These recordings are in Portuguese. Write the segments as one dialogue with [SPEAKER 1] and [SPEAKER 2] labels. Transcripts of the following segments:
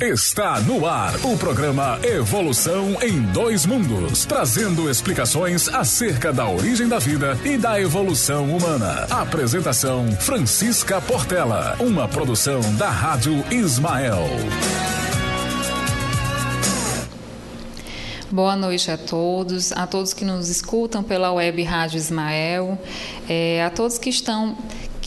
[SPEAKER 1] Está no ar o programa Evolução em Dois Mundos, trazendo explicações acerca da origem da vida e da evolução humana. Apresentação Francisca Portela, uma produção da Rádio Ismael.
[SPEAKER 2] Boa noite a todos, a todos que nos escutam pela web Rádio Ismael, é, a todos que estão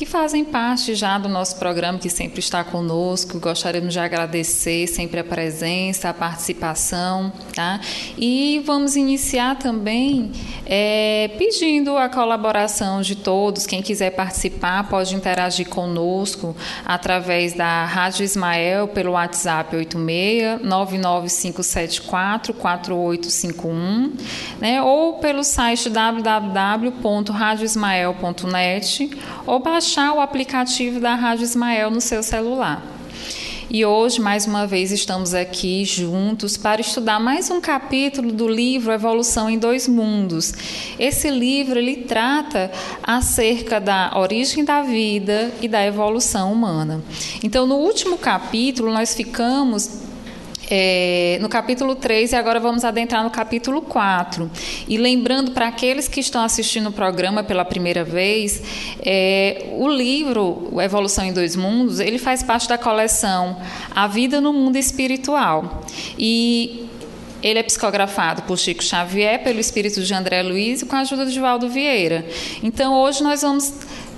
[SPEAKER 2] que fazem parte já do nosso programa, que sempre está conosco. Gostaríamos de agradecer sempre a presença, a participação, tá? E vamos iniciar também é, pedindo a colaboração de todos. Quem quiser participar pode interagir conosco através da Rádio Ismael pelo WhatsApp 86 99574 4851, né? Ou pelo site www.radioismael.net ou baixar baixar o aplicativo da Rádio Ismael no seu celular. E hoje, mais uma vez, estamos aqui juntos para estudar mais um capítulo do livro Evolução em Dois Mundos. Esse livro ele trata acerca da origem da vida e da evolução humana. Então, no último capítulo, nós ficamos é, no capítulo 3 e agora vamos adentrar no capítulo 4. E lembrando para aqueles que estão assistindo o programa pela primeira vez, é, o livro Evolução em Dois Mundos, ele faz parte da coleção A Vida no Mundo Espiritual. E ele é psicografado por Chico Xavier, pelo espírito de André Luiz e com a ajuda de Valdo Vieira. Então, hoje nós vamos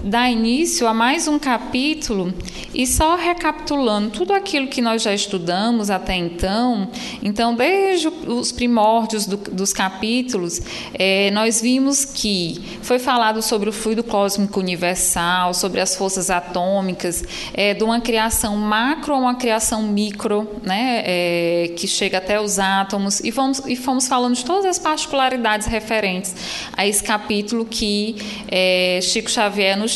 [SPEAKER 2] dá início a mais um capítulo e só recapitulando tudo aquilo que nós já estudamos até então, então desde os primórdios do, dos capítulos, é, nós vimos que foi falado sobre o fluido cósmico universal, sobre as forças atômicas, é, de uma criação macro a uma criação micro, né, é, que chega até os átomos, e fomos, e fomos falando de todas as particularidades referentes a esse capítulo que é, Chico Xavier nos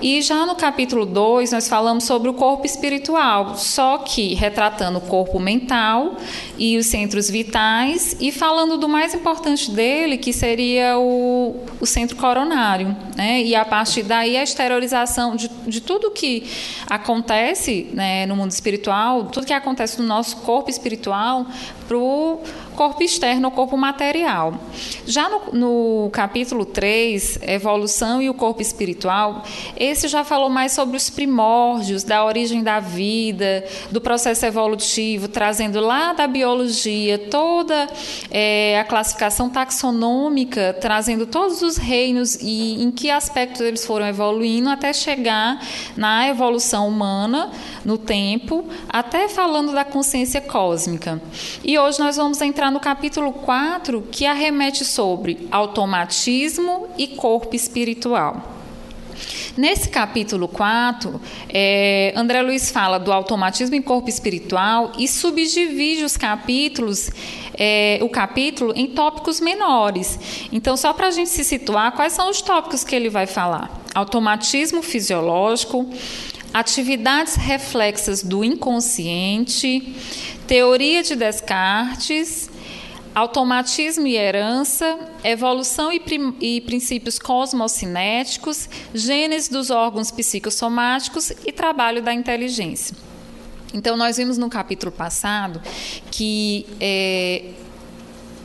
[SPEAKER 2] E já no capítulo 2, nós falamos sobre o corpo espiritual, só que retratando o corpo mental e os centros vitais, e falando do mais importante dele, que seria o, o centro coronário. Né? E a partir daí, a exteriorização de, de tudo que acontece né, no mundo espiritual, tudo que acontece no nosso corpo espiritual, para o corpo externo, o corpo material. Já no, no capítulo 3, Evolução e o Corpo Espiritual, esse já falou mais sobre os primórdios, da origem da vida, do processo evolutivo, trazendo lá da biologia toda é, a classificação taxonômica, trazendo todos os reinos e em que aspectos eles foram evoluindo até chegar na evolução humana no tempo, até falando da consciência cósmica. E hoje nós vamos entrar no capítulo 4, que arremete sobre automatismo e corpo espiritual. Nesse capítulo 4, é, André Luiz fala do automatismo em corpo espiritual e subdivide os capítulos, é, o capítulo em tópicos menores. Então, só para a gente se situar, quais são os tópicos que ele vai falar? Automatismo fisiológico, atividades reflexas do inconsciente, teoria de Descartes, automatismo e herança, evolução e, e, princípios cosmocinéticos, gênese dos órgãos psicossomáticos e trabalho da inteligência. Então, nós vimos no capítulo passado que é,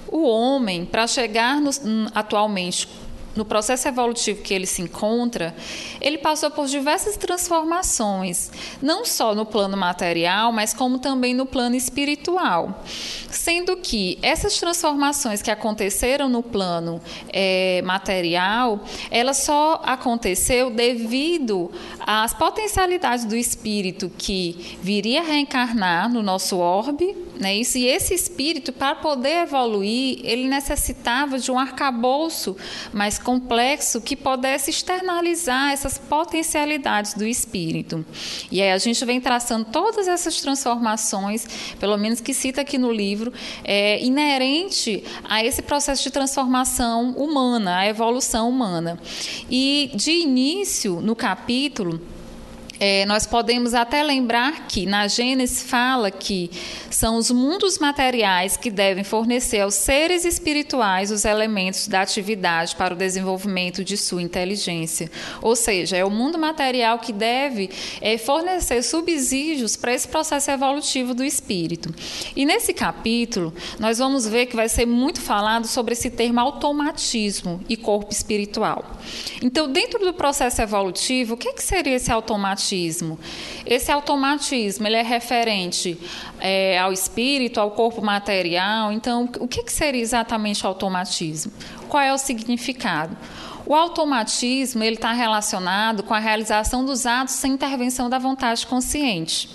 [SPEAKER 2] o homem, para chegar no, atualmente no processo evolutivo que ele se encontra, ele passou por diversas transformações, não só no plano material, mas como também no plano espiritual. Sendo que essas transformações que aconteceram no plano é, material, ela só aconteceu devido às potencialidades do espírito que viria reencarnar no nosso orbe, né? Isso, e esse espírito, para poder evoluir, ele necessitava de um arcabouço mais complexo que pudesse externalizar essas potencialidades do espírito. E aí a gente vem traçando todas essas transformações, pelo menos que cita aqui no livro, é, inerente a esse processo de transformação humana, a evolução humana. E de início, no capítulo, é, nós podemos até lembrar que na Gênesis fala que são os mundos materiais que devem fornecer aos seres espirituais os elementos da atividade para o desenvolvimento de sua inteligência. Ou seja, é o mundo material que deve é, fornecer subsídios para esse processo evolutivo do espírito. E nesse capítulo, nós vamos ver que vai ser muito falado sobre esse termo automatismo e corpo espiritual. Então, dentro do processo evolutivo, o que, que seria esse automatismo? Esse automatismo ele é referente é, ao espírito, ao corpo material. Então, o que, que seria exatamente o automatismo? Qual é o significado? O automatismo ele está relacionado com a realização dos atos sem intervenção da vontade consciente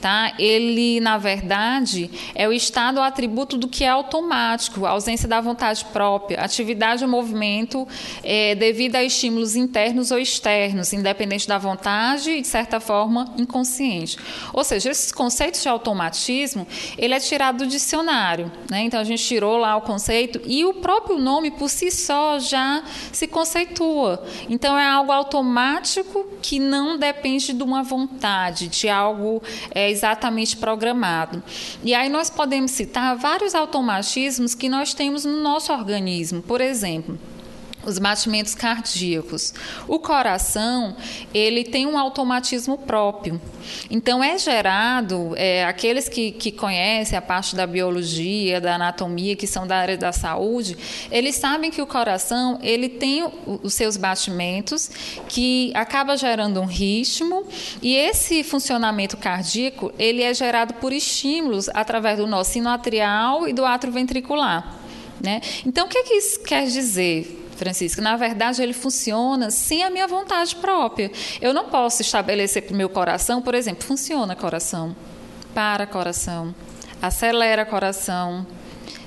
[SPEAKER 2] tá? Ele, na verdade, é o estado ou atributo do que é automático, a ausência da vontade própria, atividade ou movimento é, devido a estímulos internos ou externos, independente da vontade e, de certa forma, inconsciente. Ou seja, esses conceitos de automatismo, ele é tirado do dicionário, né? Então a gente tirou lá o conceito e o próprio nome por si só já se conceitua. Então é algo automático que não depende de uma vontade, de algo é, exatamente programado. E aí nós podemos citar vários automatismos que nós temos no nosso organismo. Por exemplo, os batimentos cardíacos. O coração, ele tem um automatismo próprio. Então, é gerado, é, aqueles que, que conhecem a parte da biologia, da anatomia, que são da área da saúde, eles sabem que o coração, ele tem os seus batimentos, que acaba gerando um ritmo, e esse funcionamento cardíaco, ele é gerado por estímulos através do nosso sino atrial e do átrio ventricular. Né? Então, o que, que isso quer dizer? Francisco, na verdade ele funciona sem a minha vontade própria. Eu não posso estabelecer para o meu coração, por exemplo, funciona coração, para coração, acelera coração,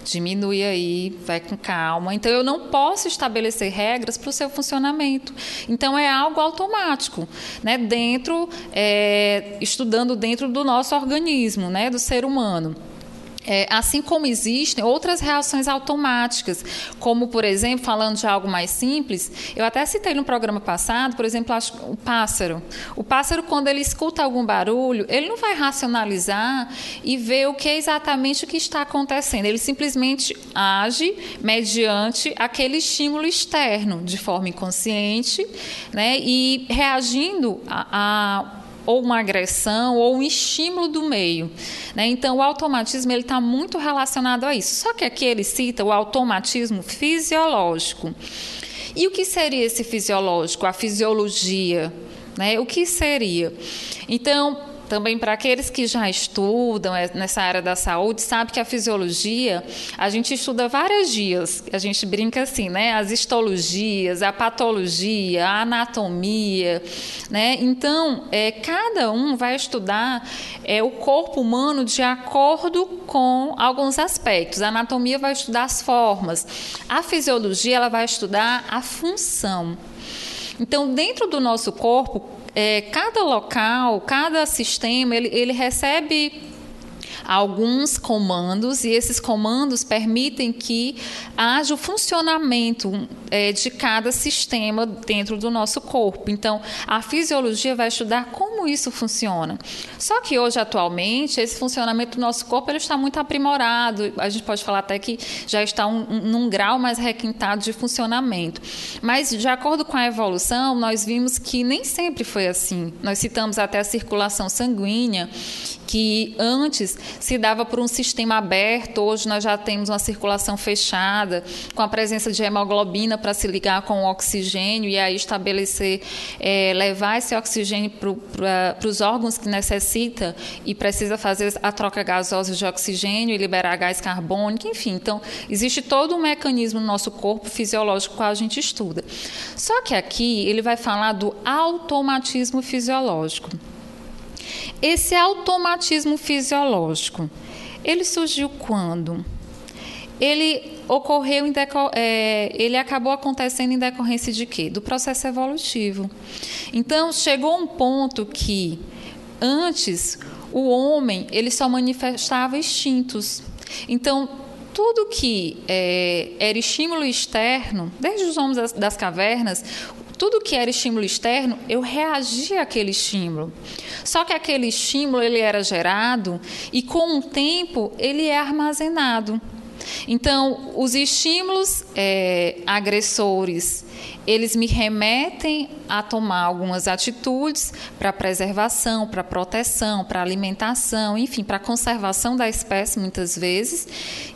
[SPEAKER 2] diminui aí, vai com calma. Então eu não posso estabelecer regras para o seu funcionamento. Então é algo automático, né? Dentro, é, estudando dentro do nosso organismo, né? Do ser humano. É, assim como existem outras reações automáticas, como, por exemplo, falando de algo mais simples, eu até citei no programa passado, por exemplo, o pássaro. O pássaro, quando ele escuta algum barulho, ele não vai racionalizar e ver o que é exatamente o que está acontecendo. Ele simplesmente age mediante aquele estímulo externo, de forma inconsciente, né, e reagindo a, a ou uma agressão ou um estímulo do meio. Né? Então, o automatismo ele está muito relacionado a isso. Só que aqui ele cita o automatismo fisiológico. E o que seria esse fisiológico? A fisiologia. Né? O que seria? Então, também para aqueles que já estudam é, nessa área da saúde, sabe que a fisiologia, a gente estuda vários dias, a gente brinca assim, né? As histologias, a patologia, a anatomia, né? Então, é, cada um vai estudar é, o corpo humano de acordo com alguns aspectos. A anatomia vai estudar as formas, a fisiologia ela vai estudar a função. Então, dentro do nosso corpo, é, cada local, cada sistema, ele, ele recebe alguns comandos e esses comandos permitem que haja o funcionamento é, de cada sistema dentro do nosso corpo. Então, a fisiologia vai estudar como isso funciona. Só que hoje, atualmente, esse funcionamento do nosso corpo ele está muito aprimorado. A gente pode falar até que já está um, um, num grau mais requintado de funcionamento. Mas, de acordo com a evolução, nós vimos que nem sempre foi assim. Nós citamos até a circulação sanguínea, que antes se dava por um sistema aberto, hoje nós já temos uma circulação fechada, com a presença de hemoglobina para se ligar com o oxigênio e aí estabelecer, é, levar esse oxigênio para os órgãos que necessita e precisa fazer a troca gasosa de oxigênio e liberar gás carbônico, enfim. Então, existe todo um mecanismo no nosso corpo fisiológico que a gente estuda. Só que aqui ele vai falar do automatismo fisiológico. Esse automatismo fisiológico, ele surgiu quando? Ele ocorreu em é, ele acabou acontecendo em decorrência de quê? Do processo evolutivo. Então chegou um ponto que antes o homem ele só manifestava instintos. Então tudo que é, era estímulo externo, desde os homens das, das cavernas, tudo que era estímulo externo, eu reagia àquele estímulo. Só que aquele estímulo ele era gerado e com o tempo ele é armazenado. Então, os estímulos é, agressores, eles me remetem a tomar algumas atitudes para preservação, para proteção, para alimentação, enfim, para conservação da espécie muitas vezes.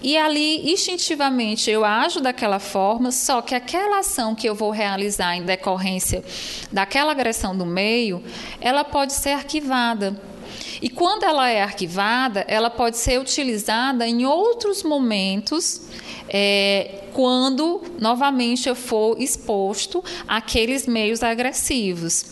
[SPEAKER 2] E ali, instintivamente, eu ajo daquela forma, só que aquela ação que eu vou realizar em decorrência daquela agressão do meio, ela pode ser arquivada e quando ela é arquivada, ela pode ser utilizada em outros momentos, é, quando novamente eu for exposto àqueles meios agressivos.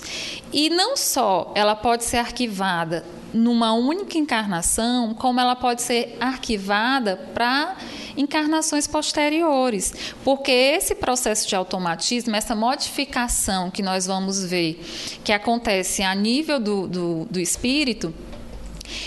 [SPEAKER 2] E não só ela pode ser arquivada numa única encarnação, como ela pode ser arquivada para encarnações posteriores, porque esse processo de automatismo, essa modificação que nós vamos ver, que acontece a nível do, do, do espírito,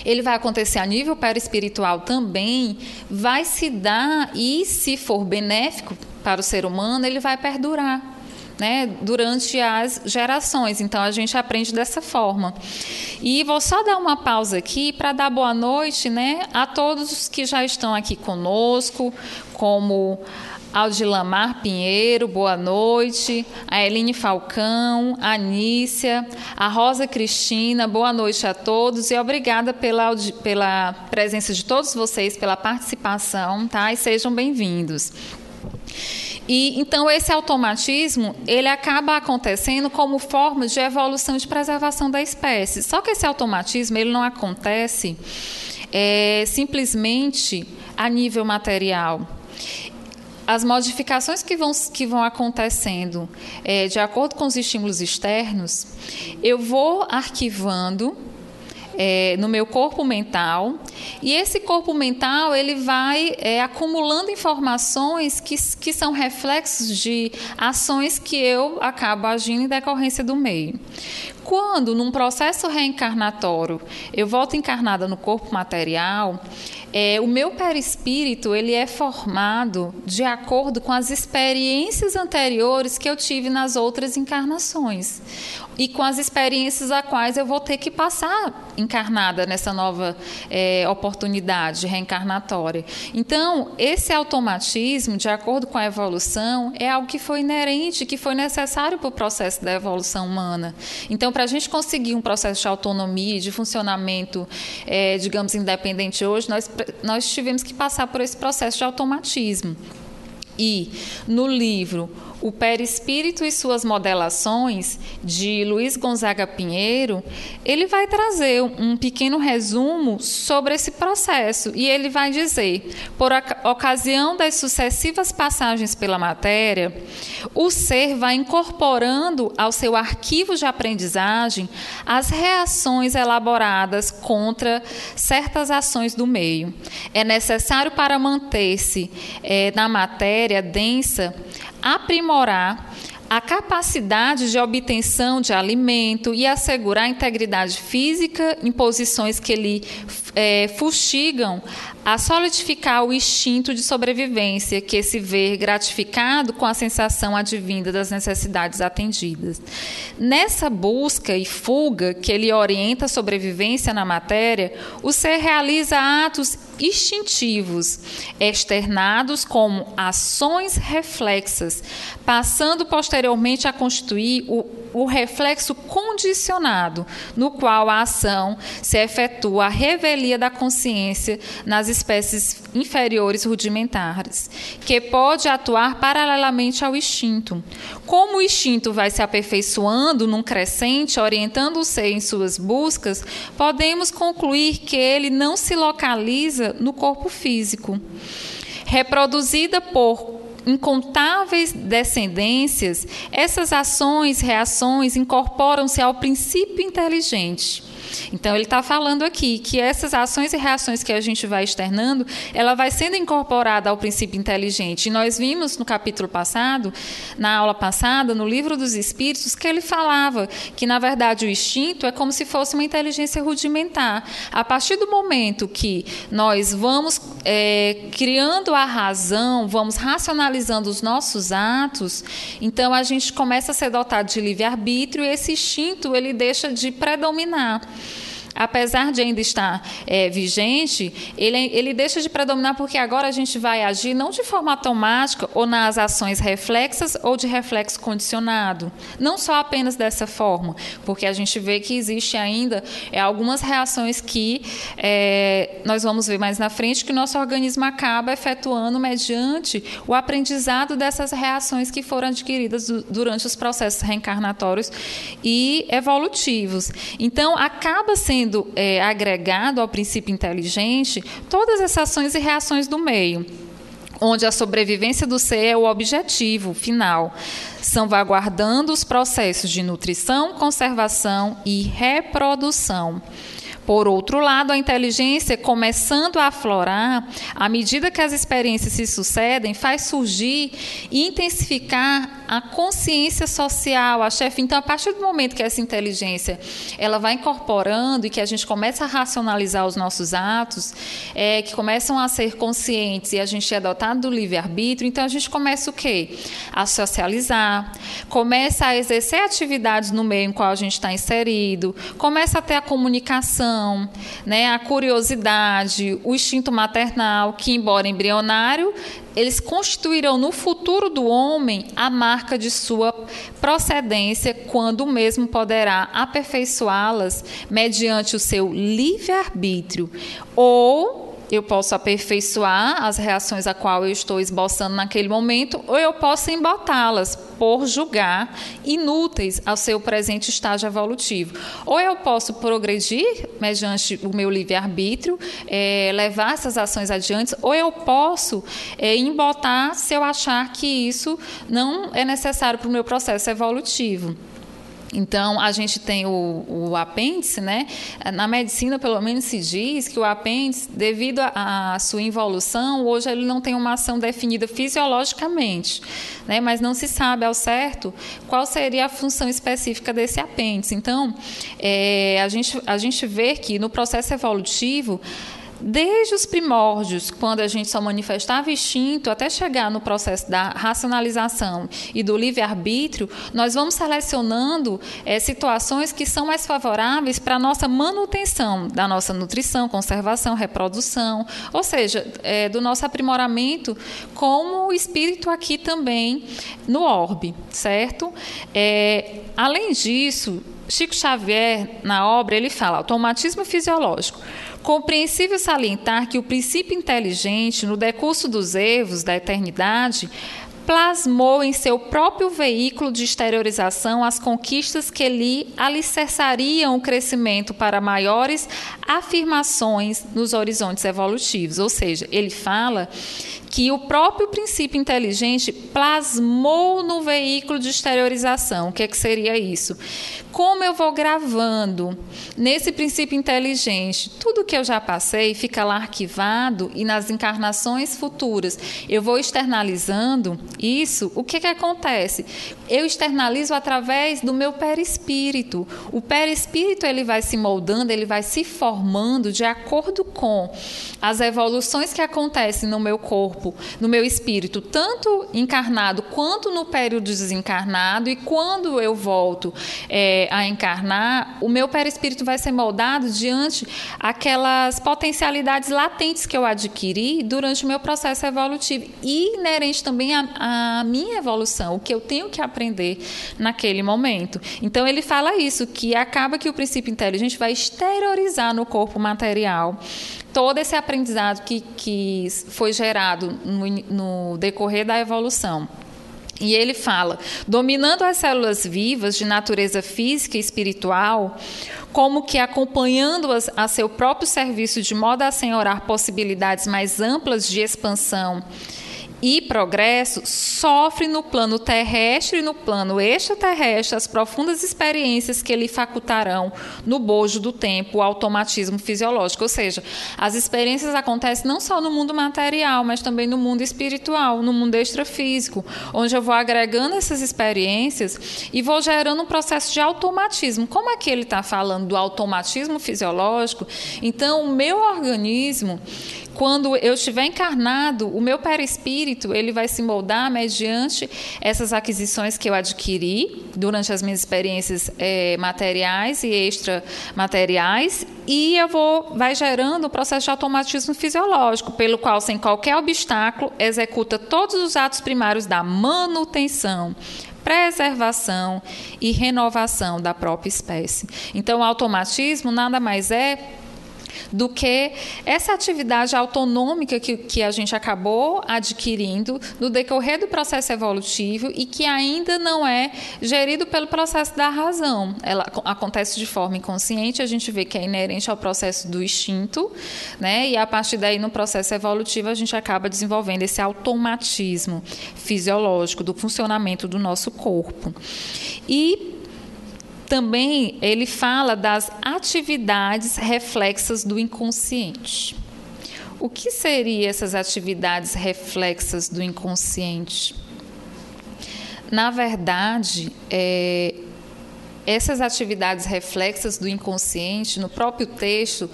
[SPEAKER 2] ele vai acontecer a nível perispiritual também, vai se dar e, se for benéfico para o ser humano, ele vai perdurar. Né, durante as gerações. Então a gente aprende dessa forma. E vou só dar uma pausa aqui para dar boa noite né, a todos que já estão aqui conosco, como Aldilamar Pinheiro, boa noite. A Eline Falcão, a Anícia, a Rosa Cristina, boa noite a todos e obrigada pela, pela presença de todos vocês, pela participação, tá? E sejam bem-vindos. E então esse automatismo ele acaba acontecendo como forma de evolução de preservação da espécie. Só que esse automatismo ele não acontece é, simplesmente a nível material as modificações que vão, que vão acontecendo é, de acordo com os estímulos externos, eu vou arquivando é, no meu corpo mental e esse corpo mental ele vai é, acumulando informações que, que são reflexos de ações que eu acabo agindo em decorrência do meio. Quando, num processo reencarnatório, eu volto encarnada no corpo material, é, o meu perispírito ele é formado de acordo com as experiências anteriores que eu tive nas outras encarnações e com as experiências a quais eu vou ter que passar encarnada nessa nova é, oportunidade reencarnatória. Então, esse automatismo, de acordo com a evolução, é algo que foi inerente, que foi necessário para o processo da evolução humana. Então, para a gente conseguir um processo de autonomia, de funcionamento, é, digamos, independente hoje, nós nós tivemos que passar por esse processo de automatismo. E no livro o Perispírito e suas modelações, de Luiz Gonzaga Pinheiro, ele vai trazer um pequeno resumo sobre esse processo e ele vai dizer: por ocasião das sucessivas passagens pela matéria, o ser vai incorporando ao seu arquivo de aprendizagem as reações elaboradas contra certas ações do meio. É necessário para manter-se é, na matéria densa aprimorar a capacidade de obtenção de alimento e assegurar a integridade física em posições que lhe é, fustigam a solidificar o instinto de sobrevivência, que se vê gratificado com a sensação advinda das necessidades atendidas. Nessa busca e fuga que ele orienta a sobrevivência na matéria, o ser realiza atos instintivos, externados como ações reflexas, passando posteriormente a constituir o, o reflexo condicionado, no qual a ação se efetua a revelia da consciência nas espécies inferiores rudimentares, que pode atuar paralelamente ao instinto. Como o instinto vai se aperfeiçoando num crescente, orientando o ser em suas buscas, podemos concluir que ele não se localiza no corpo físico. Reproduzida por incontáveis descendências, essas ações, reações incorporam-se ao princípio inteligente Então ele está falando aqui que essas ações e reações que a gente vai externando, ela vai sendo incorporada ao princípio inteligente. E nós vimos no capítulo passado, na aula passada, no livro dos Espíritos, que ele falava que na verdade o instinto é como se fosse uma inteligência rudimentar. A partir do momento que nós vamos é, criando a razão, vamos racionalizando os nossos atos, então a gente começa a ser dotado de livre-arbítrio e esse instinto ele deixa de predominar apesar de ainda estar é, vigente, ele, ele deixa de predominar porque agora a gente vai agir não de forma automática ou nas ações reflexas ou de reflexo condicionado. Não só apenas dessa forma, porque a gente vê que existe ainda é, algumas reações que é, nós vamos ver mais na frente que o nosso organismo acaba efetuando mediante o aprendizado dessas reações que foram adquiridas durante os processos reencarnatórios e evolutivos. Então, acaba sendo sendo é, agregado ao princípio inteligente todas essas ações e reações do meio onde a sobrevivência do ser é o objetivo final, salvaguardando os processos de nutrição, conservação e reprodução. Por outro lado, a inteligência, começando a aflorar, à medida que as experiências se sucedem, faz surgir e intensificar a consciência social, a chefe. Então, a partir do momento que essa inteligência ela vai incorporando e que a gente começa a racionalizar os nossos atos, é, que começam a ser conscientes e a gente é dotado do livre-arbítrio, então a gente começa o quê? A socializar, começa a exercer atividades no meio em qual a gente está inserido, começa a ter a comunicação né, a curiosidade, o instinto maternal, que, embora embrionário, eles constituirão no futuro do homem a marca de sua procedência, quando o mesmo poderá aperfeiçoá-las mediante o seu livre-arbítrio ou eu posso aperfeiçoar as reações a qual eu estou esboçando naquele momento, ou eu posso embotá-las por julgar inúteis ao seu presente estágio evolutivo. Ou eu posso progredir mediante o meu livre-arbítrio, é, levar essas ações adiante, ou eu posso é, embotar se eu achar que isso não é necessário para o meu processo evolutivo. Então, a gente tem o, o, apêndice, né? Na medicina, pelo menos, se diz que o apêndice, devido à sua involução, hoje ele não tem uma ação definida fisiologicamente, né? Mas não se sabe ao certo qual seria a função específica desse apêndice. Então, é, a, gente, a gente vê que no processo evolutivo, Desde os primórdios, quando a gente só manifestava instinto, até chegar no processo da racionalização e do livre-arbítrio, nós vamos selecionando é, situações que são mais favoráveis para a nossa manutenção da nossa nutrição, conservação, reprodução, ou seja, é, do nosso aprimoramento como espírito aqui também no orbe, certo? É, além disso, Chico Xavier, na obra, ele fala automatismo fisiológico. Compreensível salientar que o princípio inteligente, no decurso dos erros da eternidade, plasmou em seu próprio veículo de exteriorização as conquistas que lhe alicerçariam o crescimento para maiores afirmações nos horizontes evolutivos. Ou seja, ele fala que o próprio princípio inteligente plasmou no veículo de exteriorização. O que, é que seria isso? Como eu vou gravando nesse princípio inteligente tudo que eu já passei fica lá arquivado e nas encarnações futuras eu vou externalizando isso, o que, que acontece? Eu externalizo através do meu perispírito. O perispírito ele vai se moldando, ele vai se formando de acordo com as evoluções que acontecem no meu corpo, no meu espírito, tanto encarnado quanto no período desencarnado. E quando eu volto é, a encarnar, o meu perispírito vai ser moldado diante aquelas potencialidades latentes que eu adquiri durante o meu processo evolutivo e inerente também a minha evolução, o que eu tenho que aprender naquele momento. Então ele fala isso, que acaba que o princípio inteligente vai exteriorizar no corpo material todo esse aprendizado que, que foi gerado no, no decorrer da evolução. E ele fala: dominando as células vivas de natureza física e espiritual, como que acompanhando-as a seu próprio serviço de modo a senhorar possibilidades mais amplas de expansão e progresso sofre no plano terrestre e no plano extraterrestre as profundas experiências que lhe facultarão no bojo do tempo o automatismo fisiológico. Ou seja, as experiências acontecem não só no mundo material, mas também no mundo espiritual, no mundo extrafísico, onde eu vou agregando essas experiências e vou gerando um processo de automatismo. Como aqui ele está falando do automatismo fisiológico, então o meu organismo quando eu estiver encarnado, o meu perispírito ele vai se moldar mediante essas aquisições que eu adquiri durante as minhas experiências é, materiais e extramateriais e eu vou vai gerando o processo de automatismo fisiológico, pelo qual sem qualquer obstáculo executa todos os atos primários da manutenção, preservação e renovação da própria espécie. Então, o automatismo nada mais é do que essa atividade autonômica que, que a gente acabou adquirindo no decorrer do processo evolutivo e que ainda não é gerido pelo processo da razão. Ela acontece de forma inconsciente, a gente vê que é inerente ao processo do instinto, né? E a partir daí, no processo evolutivo, a gente acaba desenvolvendo esse automatismo fisiológico do funcionamento do nosso corpo. E também ele fala das atividades reflexas do inconsciente. O que seriam essas atividades reflexas do inconsciente? Na verdade, é, essas atividades reflexas do inconsciente, no próprio texto,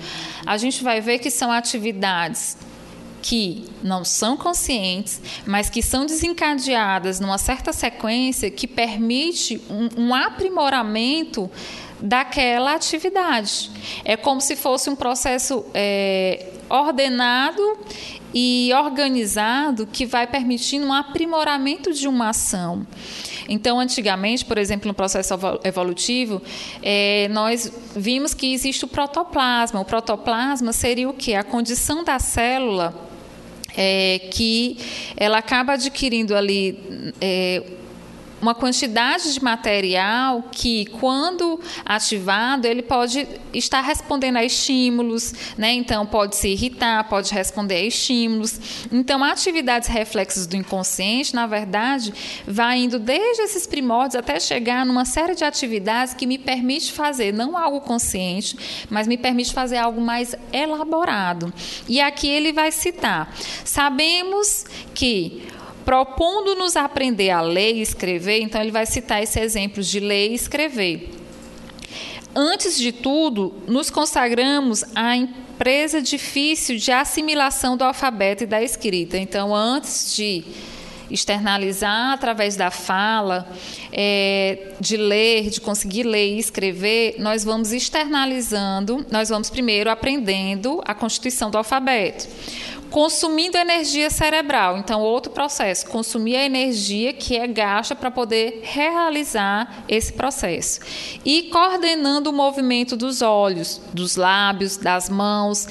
[SPEAKER 2] a gente vai ver que são atividades que não são conscientes, mas que são desencadeadas numa certa sequência que permite um, um aprimoramento daquela atividade. É como se fosse um processo é, ordenado e organizado que vai permitindo um aprimoramento de uma ação. Então, antigamente, por exemplo, no processo evolutivo, é, nós vimos que existe o protoplasma. O protoplasma seria o que? A condição da célula é, que ela acaba adquirindo ali é, uma quantidade de material que, quando ativado, ele pode estar respondendo a estímulos, né? Então, pode se irritar, pode responder a estímulos. Então, atividades reflexas do inconsciente, na verdade, vai indo desde esses primórdios até chegar numa série de atividades que me permite fazer não algo consciente, mas me permite fazer algo mais elaborado. E aqui ele vai citar: sabemos que propondo-nos aprender a ler e escrever, então ele vai citar esse exemplo de ler e escrever. Antes de tudo, nos consagramos à empresa difícil de assimilação do alfabeto e da escrita. Então, antes de externalizar através da fala, é, de ler, de conseguir ler e escrever, nós vamos externalizando, nós vamos primeiro aprendendo a constituição do alfabeto consumindo energia cerebral. Então, outro processo, consumir a energia que é gasta para poder realizar esse processo. E coordenando o movimento dos olhos, dos lábios, das mãos,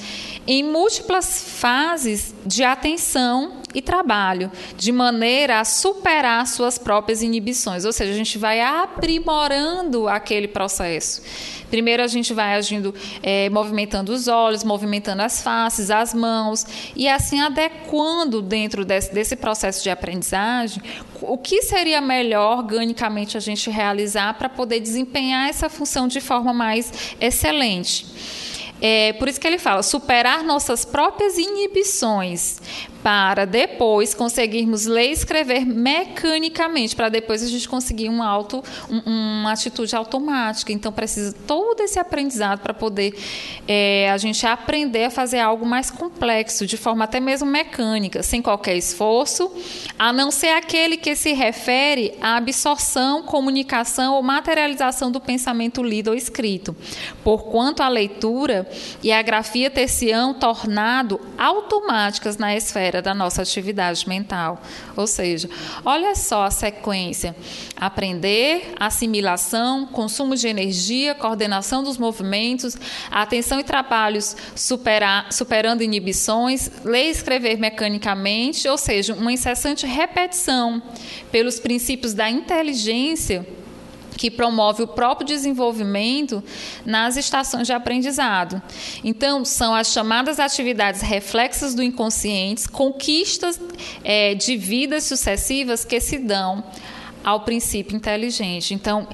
[SPEAKER 2] em múltiplas fases de atenção e trabalho, de maneira a superar suas próprias inibições. Ou seja, a gente vai aprimorando aquele processo. Primeiro a gente vai agindo, é, movimentando os olhos, movimentando as faces, as mãos, e assim adequando dentro desse, desse processo de aprendizagem o que seria melhor organicamente a gente realizar para poder desempenhar essa função de forma mais excelente. É, por isso que ele fala, superar nossas próprias inibições, para depois conseguirmos ler e escrever mecanicamente, para depois a gente conseguir um auto, um, uma atitude automática. Então precisa todo esse aprendizado para poder é, a gente aprender a fazer algo mais complexo, de forma até mesmo mecânica, sem qualquer esforço, a não ser aquele que se refere à absorção, comunicação ou materialização do pensamento lido ou escrito. Porquanto a leitura e a grafia ter-se-ão tornado automáticas na esfera da nossa atividade mental. Ou seja, olha só a sequência: aprender, assimilação, consumo de energia, coordenação dos movimentos, atenção e trabalhos superar, superando inibições, ler e escrever mecanicamente, ou seja, uma incessante repetição pelos princípios da inteligência que promove o próprio desenvolvimento nas estações de aprendizado. Então, são as chamadas atividades reflexas do inconsciente, conquistas é, de vidas sucessivas que se dão ao princípio inteligente. Então,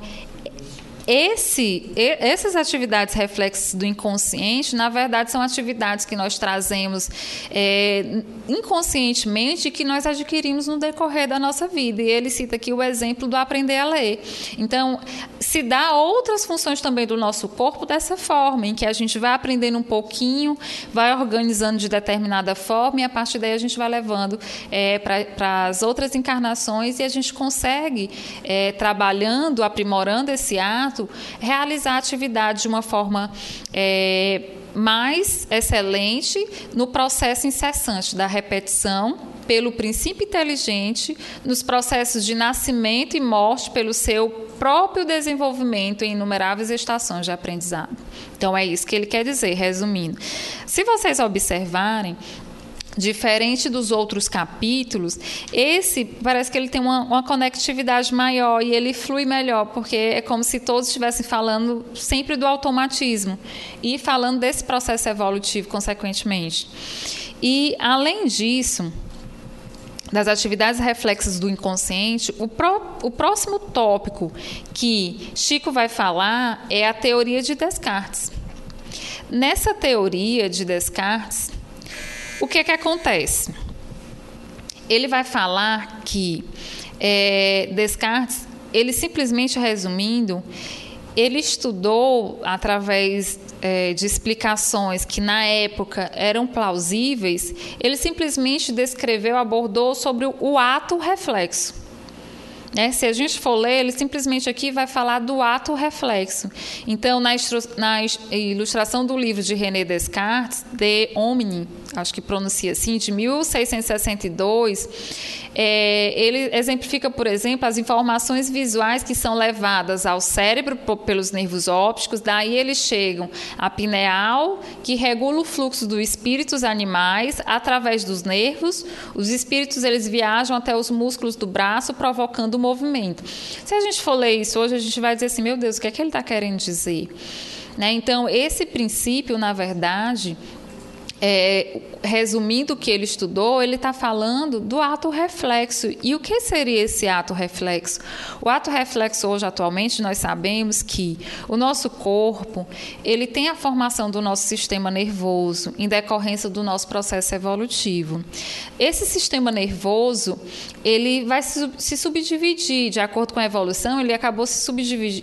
[SPEAKER 2] esse, essas atividades reflexas do inconsciente, na verdade, são atividades que nós trazemos é, inconscientemente que nós adquirimos no decorrer da nossa vida. E ele cita aqui o exemplo do aprender a ler. Então, se dá outras funções também do nosso corpo dessa forma, em que a gente vai aprendendo um pouquinho, vai organizando de determinada forma e a partir daí a gente vai levando é, para as outras encarnações e a gente consegue, é, trabalhando, aprimorando esse ato, realizar a atividade de uma forma é, mais excelente no processo incessante da repetição pelo princípio inteligente, nos processos de nascimento e morte pelo seu próprio desenvolvimento em inumeráveis estações de aprendizado. Então é isso que ele quer dizer, resumindo. Se vocês observarem, Diferente dos outros capítulos, esse parece que ele tem uma, uma, conectividade maior e ele flui melhor, porque é como se todos estivessem falando sempre do automatismo e falando desse processo evolutivo, consequentemente. E, além disso, das atividades reflexas do inconsciente, o, pró, o próximo tópico que Chico vai falar é a teoria de Descartes. Nessa teoria de Descartes, o que, que acontece? Ele vai falar que é, Descartes, ele simplesmente resumindo, ele estudou através é, de explicações que na época eram plausíveis, ele simplesmente descreveu, abordou sobre o, ato reflexo. É, se a gente for ler, ele simplesmente aqui vai falar do ato reflexo. Então, na, na ilustração do livro de René Descartes, De Homini, acho que pronuncia assim, de 1662, é, ele exemplifica, por exemplo, as informações visuais que são levadas ao cérebro pelos nervos ópticos, daí eles chegam à pineal, que regula o fluxo dos espíritos animais através dos nervos. Os espíritos eles viajam até os músculos do braço, provocando o movimento. Se a gente for ler isso hoje, a gente vai dizer assim: meu Deus, o que é que ele está querendo dizer? Né? Então, esse princípio, na verdade, é, resumindo o que ele estudou, ele está falando do ato reflexo. E o que seria esse ato reflexo? O ato reflexo hoje, atualmente, nós sabemos que o nosso corpo ele tem a formação do nosso sistema nervoso em decorrência do nosso processo evolutivo. Esse sistema nervoso ele vai se, subdividir de acordo com a evolução. Ele acabou se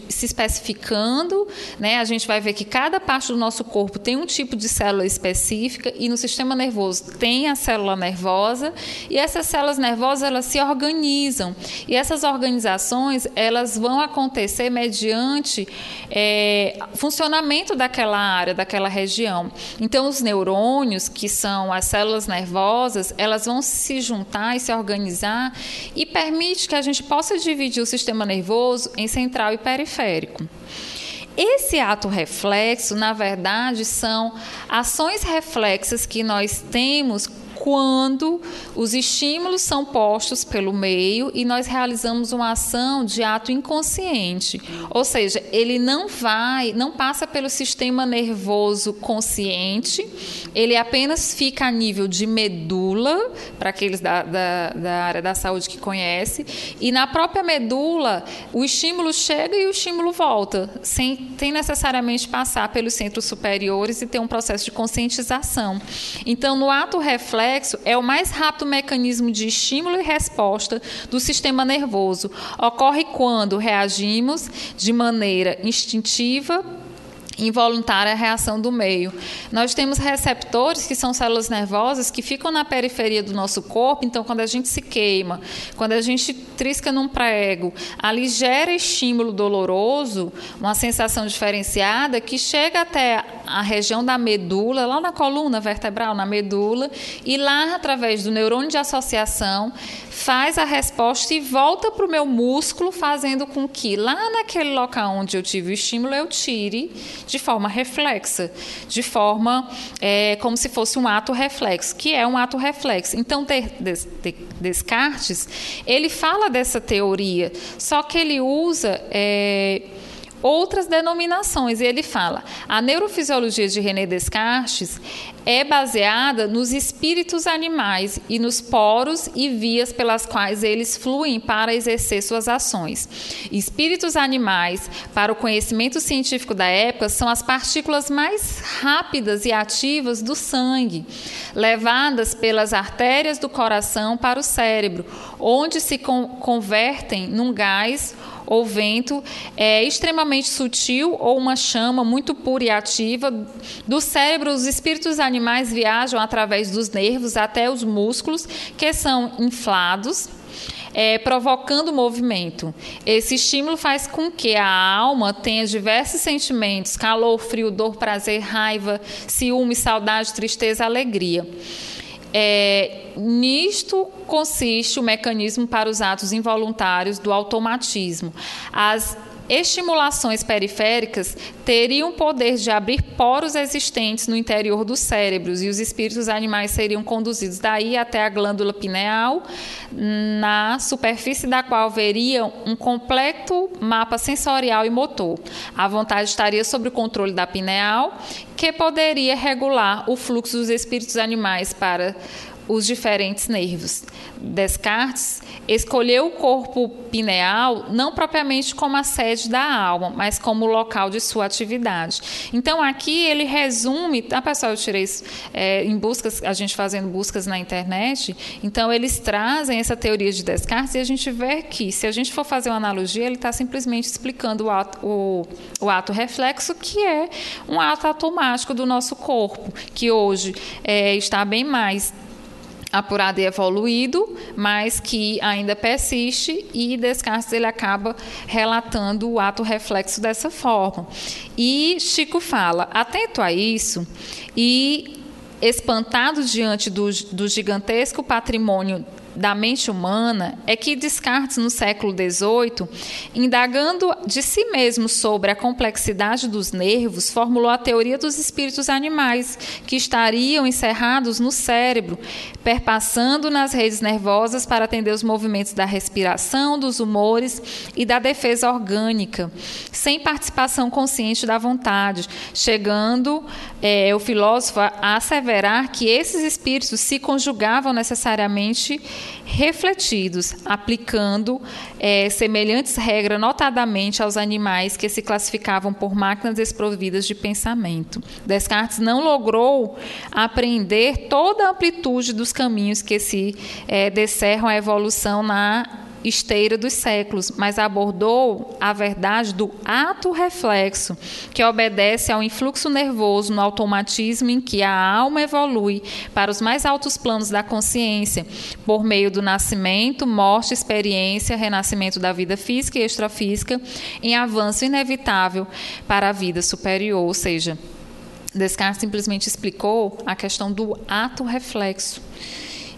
[SPEAKER 2] se especificando. Né? A gente vai ver que cada parte do nosso corpo tem um tipo de célula específica e no sistema nervoso nervoso tem a célula nervosa e essas células nervosas elas se organizam e essas organizações elas vão acontecer mediante é, funcionamento daquela área, daquela região. Então os neurônios, que são as células nervosas, elas vão se juntar e se organizar e permite que a gente possa dividir o sistema nervoso em central e periférico. Esse ato reflexo, na verdade, são ações reflexas que nós temos quando os estímulos são postos pelo meio e nós realizamos uma ação de ato inconsciente. Ou seja, ele não vai, não passa pelo sistema nervoso consciente, ele apenas fica a nível de medula, para aqueles da, da, da área da saúde que conhece, e na própria medula o estímulo chega e o estímulo volta, sem, sem necessariamente passar pelos centros superiores e ter um processo de conscientização. Então, no ato reflexo, reflexo é o mais rápido mecanismo de estímulo e resposta do sistema nervoso. Ocorre quando reagimos de maneira instintiva involuntária reação do meio. Nós temos receptores que são células nervosas que ficam na periferia do nosso corpo, então quando a gente se queima, quando a gente trisca num prego, ali gera estímulo doloroso, uma sensação diferenciada que chega até a região da medula, lá na coluna vertebral, na medula, e lá através do neurônio de associação faz a resposta e volta para o meu músculo, fazendo com que lá naquele local onde eu tive o estímulo eu tire de forma reflexa, de forma é, como se fosse um ato reflexo, que é um ato reflexo. Então, Descartes, ele fala dessa teoria, só que ele usa é, outras denominações. E ele fala: a neurofisiologia de René Descartes é baseada nos espíritos animais e nos poros e vias pelas quais eles fluem para exercer suas ações. Espíritos animais, para o conhecimento científico da época, são as partículas mais rápidas e ativas do sangue, levadas pelas artérias do coração para o cérebro, onde se convertem num gás ou vento é extremamente sutil ou uma chama muito pura e ativa. Do cérebro, os espíritos animais viajam através dos nervos até os músculos, que são inflados. É, provocando movimento. Esse estímulo faz com que a alma tenha diversos sentimentos: calor, frio, dor, prazer, raiva, ciúme, saudade, tristeza, alegria. É, nisto consiste o mecanismo para os atos involuntários do automatismo. As estimulações periféricas teriam poder de abrir poros existentes no interior dos cérebros e os espíritos animais seriam conduzidos daí até a glândula pineal, na superfície da qual veria um completo mapa sensorial e motor. A vontade estaria sob o controle da pineal, que poderia regular o fluxo dos espíritos animais para os diferentes nervos. Descartes escolheu o corpo pineal não propriamente como a sede da alma, mas como local de sua atividade. Então aqui ele resume, tá pessoal, eu tirei isso é, em buscas, a gente fazendo buscas na internet, então eles trazem essa teoria de Descartes e a gente vê que, se a gente for fazer uma analogia, ele está simplesmente explicando o ato, o, o ato reflexo, que é um ato automático do nosso corpo, que hoje é, está bem mais apurado e evoluído, mas que ainda persiste e Descartes ele acaba relatando o ato reflexo dessa forma. E Chico fala, atento a isso e espantado diante do, do gigantesco patrimônio da mente humana é que Descartes, no século XVIII, indagando de si mesmo sobre a complexidade dos nervos, formulou a teoria dos espíritos animais, que estariam encerrados no cérebro, perpassando nas redes nervosas para atender os movimentos da respiração, dos humores e da defesa orgânica, sem participação consciente da vontade, chegando é, o filósofo a asseverar que esses espíritos se conjugavam necessariamente refletidos, aplicando é, semelhantes regras, notadamente aos animais que se classificavam por máquinas desprovidas de pensamento. Descartes não logrou apreender toda a amplitude dos caminhos que se é, descerram a evolução na esteira dos séculos, mas abordou a verdade do ato reflexo, que obedece ao influxo nervoso no automatismo em que a alma evolui para os mais altos planos da consciência, por meio do nascimento, morte, experiência, renascimento da vida física e extrafísica, em avanço inevitável para a vida superior, ou seja, Descartes simplesmente explicou a questão do ato reflexo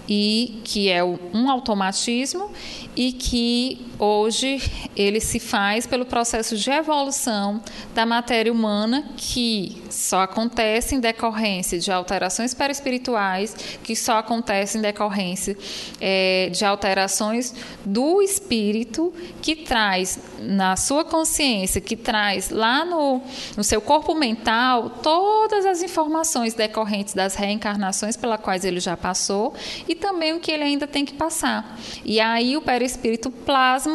[SPEAKER 2] e que é um automatismo e que hoje ele se faz pelo processo de evolução da matéria humana que só acontece em decorrência de alterações perispirituais, que só acontece em decorrência é, de alterações do espírito que traz na sua consciência, que traz lá no, no seu corpo mental todas as informações decorrentes das reencarnações pelas quais ele já passou e também o que ele ainda tem que passar. E aí o perispírito plasma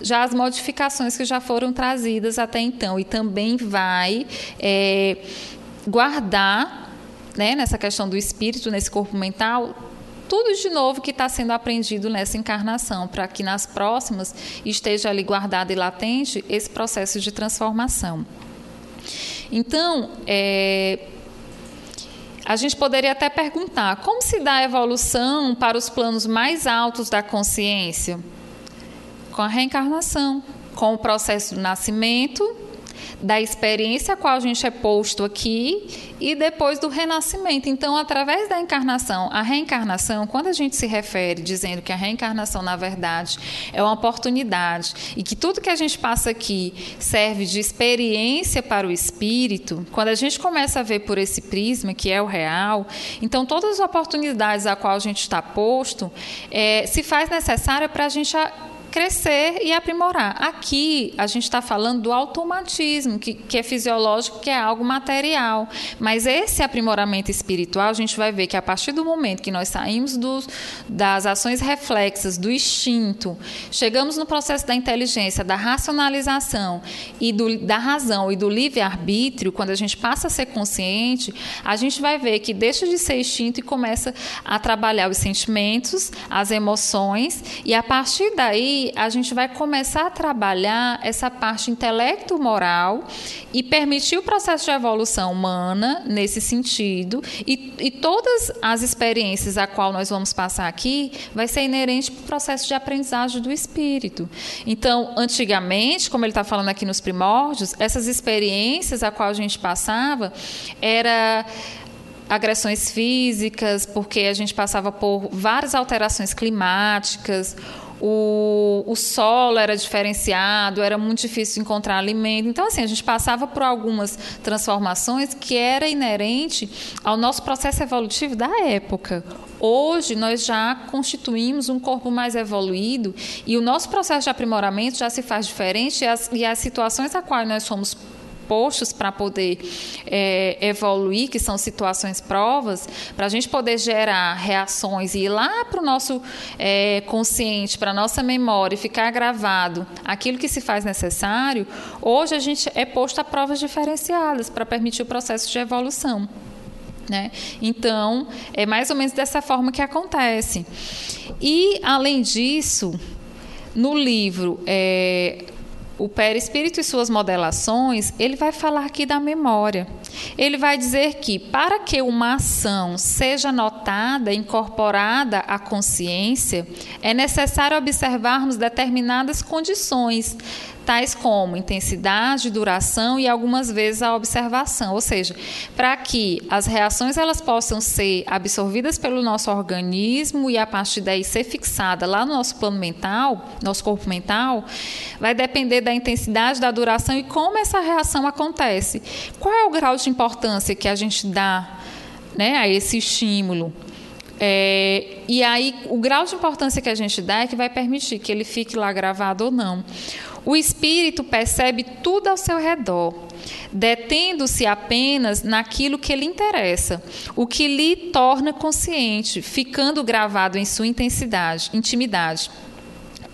[SPEAKER 2] já as modificações que já foram trazidas até então e também vai é, guardar, né, nessa questão do espírito, nesse corpo mental, tudo de novo que está sendo aprendido nessa encarnação, para que nas próximas esteja ali guardado e latente esse processo de transformação. Então, é, a gente poderia até perguntar: como se dá a evolução para os planos mais altos da consciência? Com a reencarnação, com o processo do nascimento, da experiência a qual a gente é posto aqui e depois do renascimento. Então, através da encarnação, a reencarnação, quando a gente se refere dizendo que a reencarnação, na verdade, é uma oportunidade e que tudo que a gente passa aqui serve de experiência para o espírito, quando a gente começa a ver por esse prisma, que é o real, então todas as oportunidades a qual a gente está posto é, se faz necessária para a gente crescer e aprimorar. Aqui a gente está falando do automatismo, que, que é fisiológico, que é algo material. Mas esse aprimoramento espiritual, a gente vai ver que a partir do momento que nós saímos do, das ações reflexas, do instinto, chegamos no processo da inteligência, da racionalização e do, da razão e do livre-arbítrio, quando a gente passa a ser consciente, a gente vai ver que deixa de ser instinto e começa a trabalhar os sentimentos, as emoções, e a partir daí a gente vai começar a trabalhar essa parte intelecto-moral e permitir o processo de evolução humana nesse sentido. E, e todas as experiências a qual nós vamos passar aqui vai ser inerente para o processo de aprendizagem do espírito. Então, antigamente, como ele está falando aqui nos primórdios, essas experiências a qual a gente passava era agressões físicas, porque a gente passava por várias alterações climáticas, o, o solo era diferenciado, era muito difícil encontrar alimento. Então, assim, a gente passava por algumas transformações que era inerente ao nosso processo evolutivo da época. Hoje nós já constituímos um corpo mais evoluído e o nosso processo de aprimoramento já se faz diferente e as, e as situações a quais nós somos postos para poder é, evoluir, que são situações provas, para a gente poder gerar reações e ir lá para o nosso é, consciente, para a nossa memória e ficar gravado aquilo que se faz necessário, hoje a gente é posto a provas diferenciadas para permitir o processo de evolução. Né? Então, é mais ou menos dessa forma que acontece. E, além disso, no livro é, o perispírito e suas modelações, ele vai falar aqui da memória. Ele vai dizer que para que uma ação seja notada, incorporada à consciência, é necessário observarmos determinadas condições, tais como intensidade, duração e algumas vezes a observação. Ou seja, para que as reações elas possam ser absorvidas pelo nosso organismo e a partir daí ser fixada lá no nosso plano mental, nosso corpo mental, vai depender da intensidade, da duração e como essa reação acontece. Qual é o grau de importância que a gente dá né, a esse estímulo? É, e aí, o grau de importância que a gente dá é que vai permitir que ele fique lá gravado ou não. O espírito percebe tudo ao seu redor, detendo-se apenas naquilo que lhe interessa, o que lhe torna consciente, ficando gravado em sua intensidade, intimidade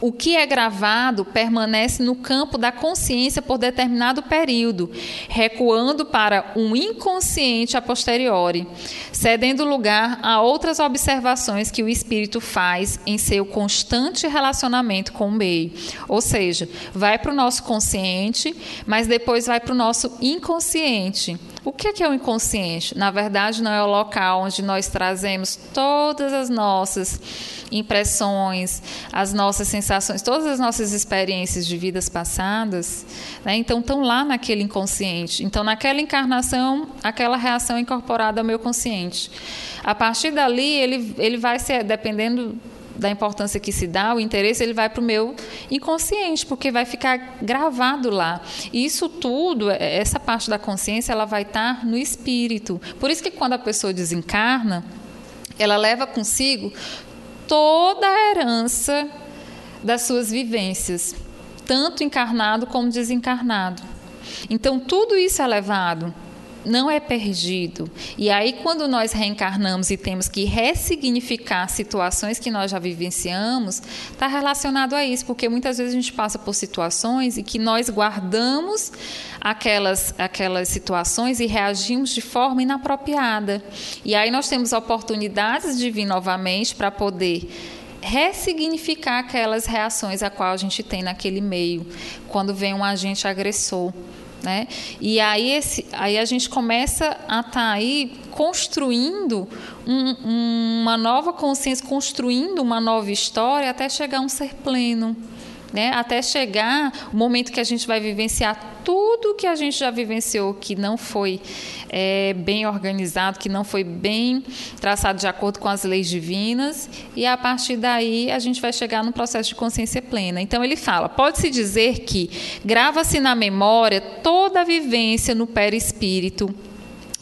[SPEAKER 2] o que é gravado permanece no campo da consciência por determinado período, recuando para um inconsciente a posteriori, cedendo lugar a outras observações que o espírito faz em seu constante relacionamento com o meio. Ou seja, vai para o nosso consciente, mas depois vai para o nosso inconsciente. O que é o inconsciente? Na verdade, não é o local onde nós trazemos todas as nossas impressões, as nossas sensações, todas as nossas experiências de vidas passadas, né? então estão lá naquele inconsciente. Então, naquela encarnação, aquela reação é incorporada ao meu consciente. A partir dali, ele, ele vai ser, dependendo da importância que se dá, o interesse, ele vai para o meu inconsciente, porque vai ficar gravado lá. E isso tudo, é, essa parte da consciência, ela vai estar no espírito. Por isso que quando a pessoa desencarna, ela leva consigo toda a herança das suas vivências, tanto encarnado como desencarnado. Então, tudo isso é levado não é perdido. E aí, quando nós reencarnamos e temos que ressignificar situações que nós já vivenciamos, está relacionado a isso, porque muitas vezes a gente passa por situações e que nós guardamos aquelas, aquelas situações e reagimos de forma inapropriada. E aí nós temos oportunidades de vir novamente para poder ressignificar aquelas reações a qual a gente tem naquele meio, quando vem um agente agressor. Né? E aí, esse, aí a gente começa a estar tá aí construindo um, uma nova consciência, construindo uma nova história até chegar a um ser pleno. Né, até chegar o momento que a gente vai vivenciar tudo que a gente já vivenciou que não foi é, bem organizado, que não foi bem traçado de acordo com as leis divinas, e a partir daí a gente vai chegar no processo de consciência plena. Então ele fala: pode-se dizer que grava-se na memória toda a vivência no perispírito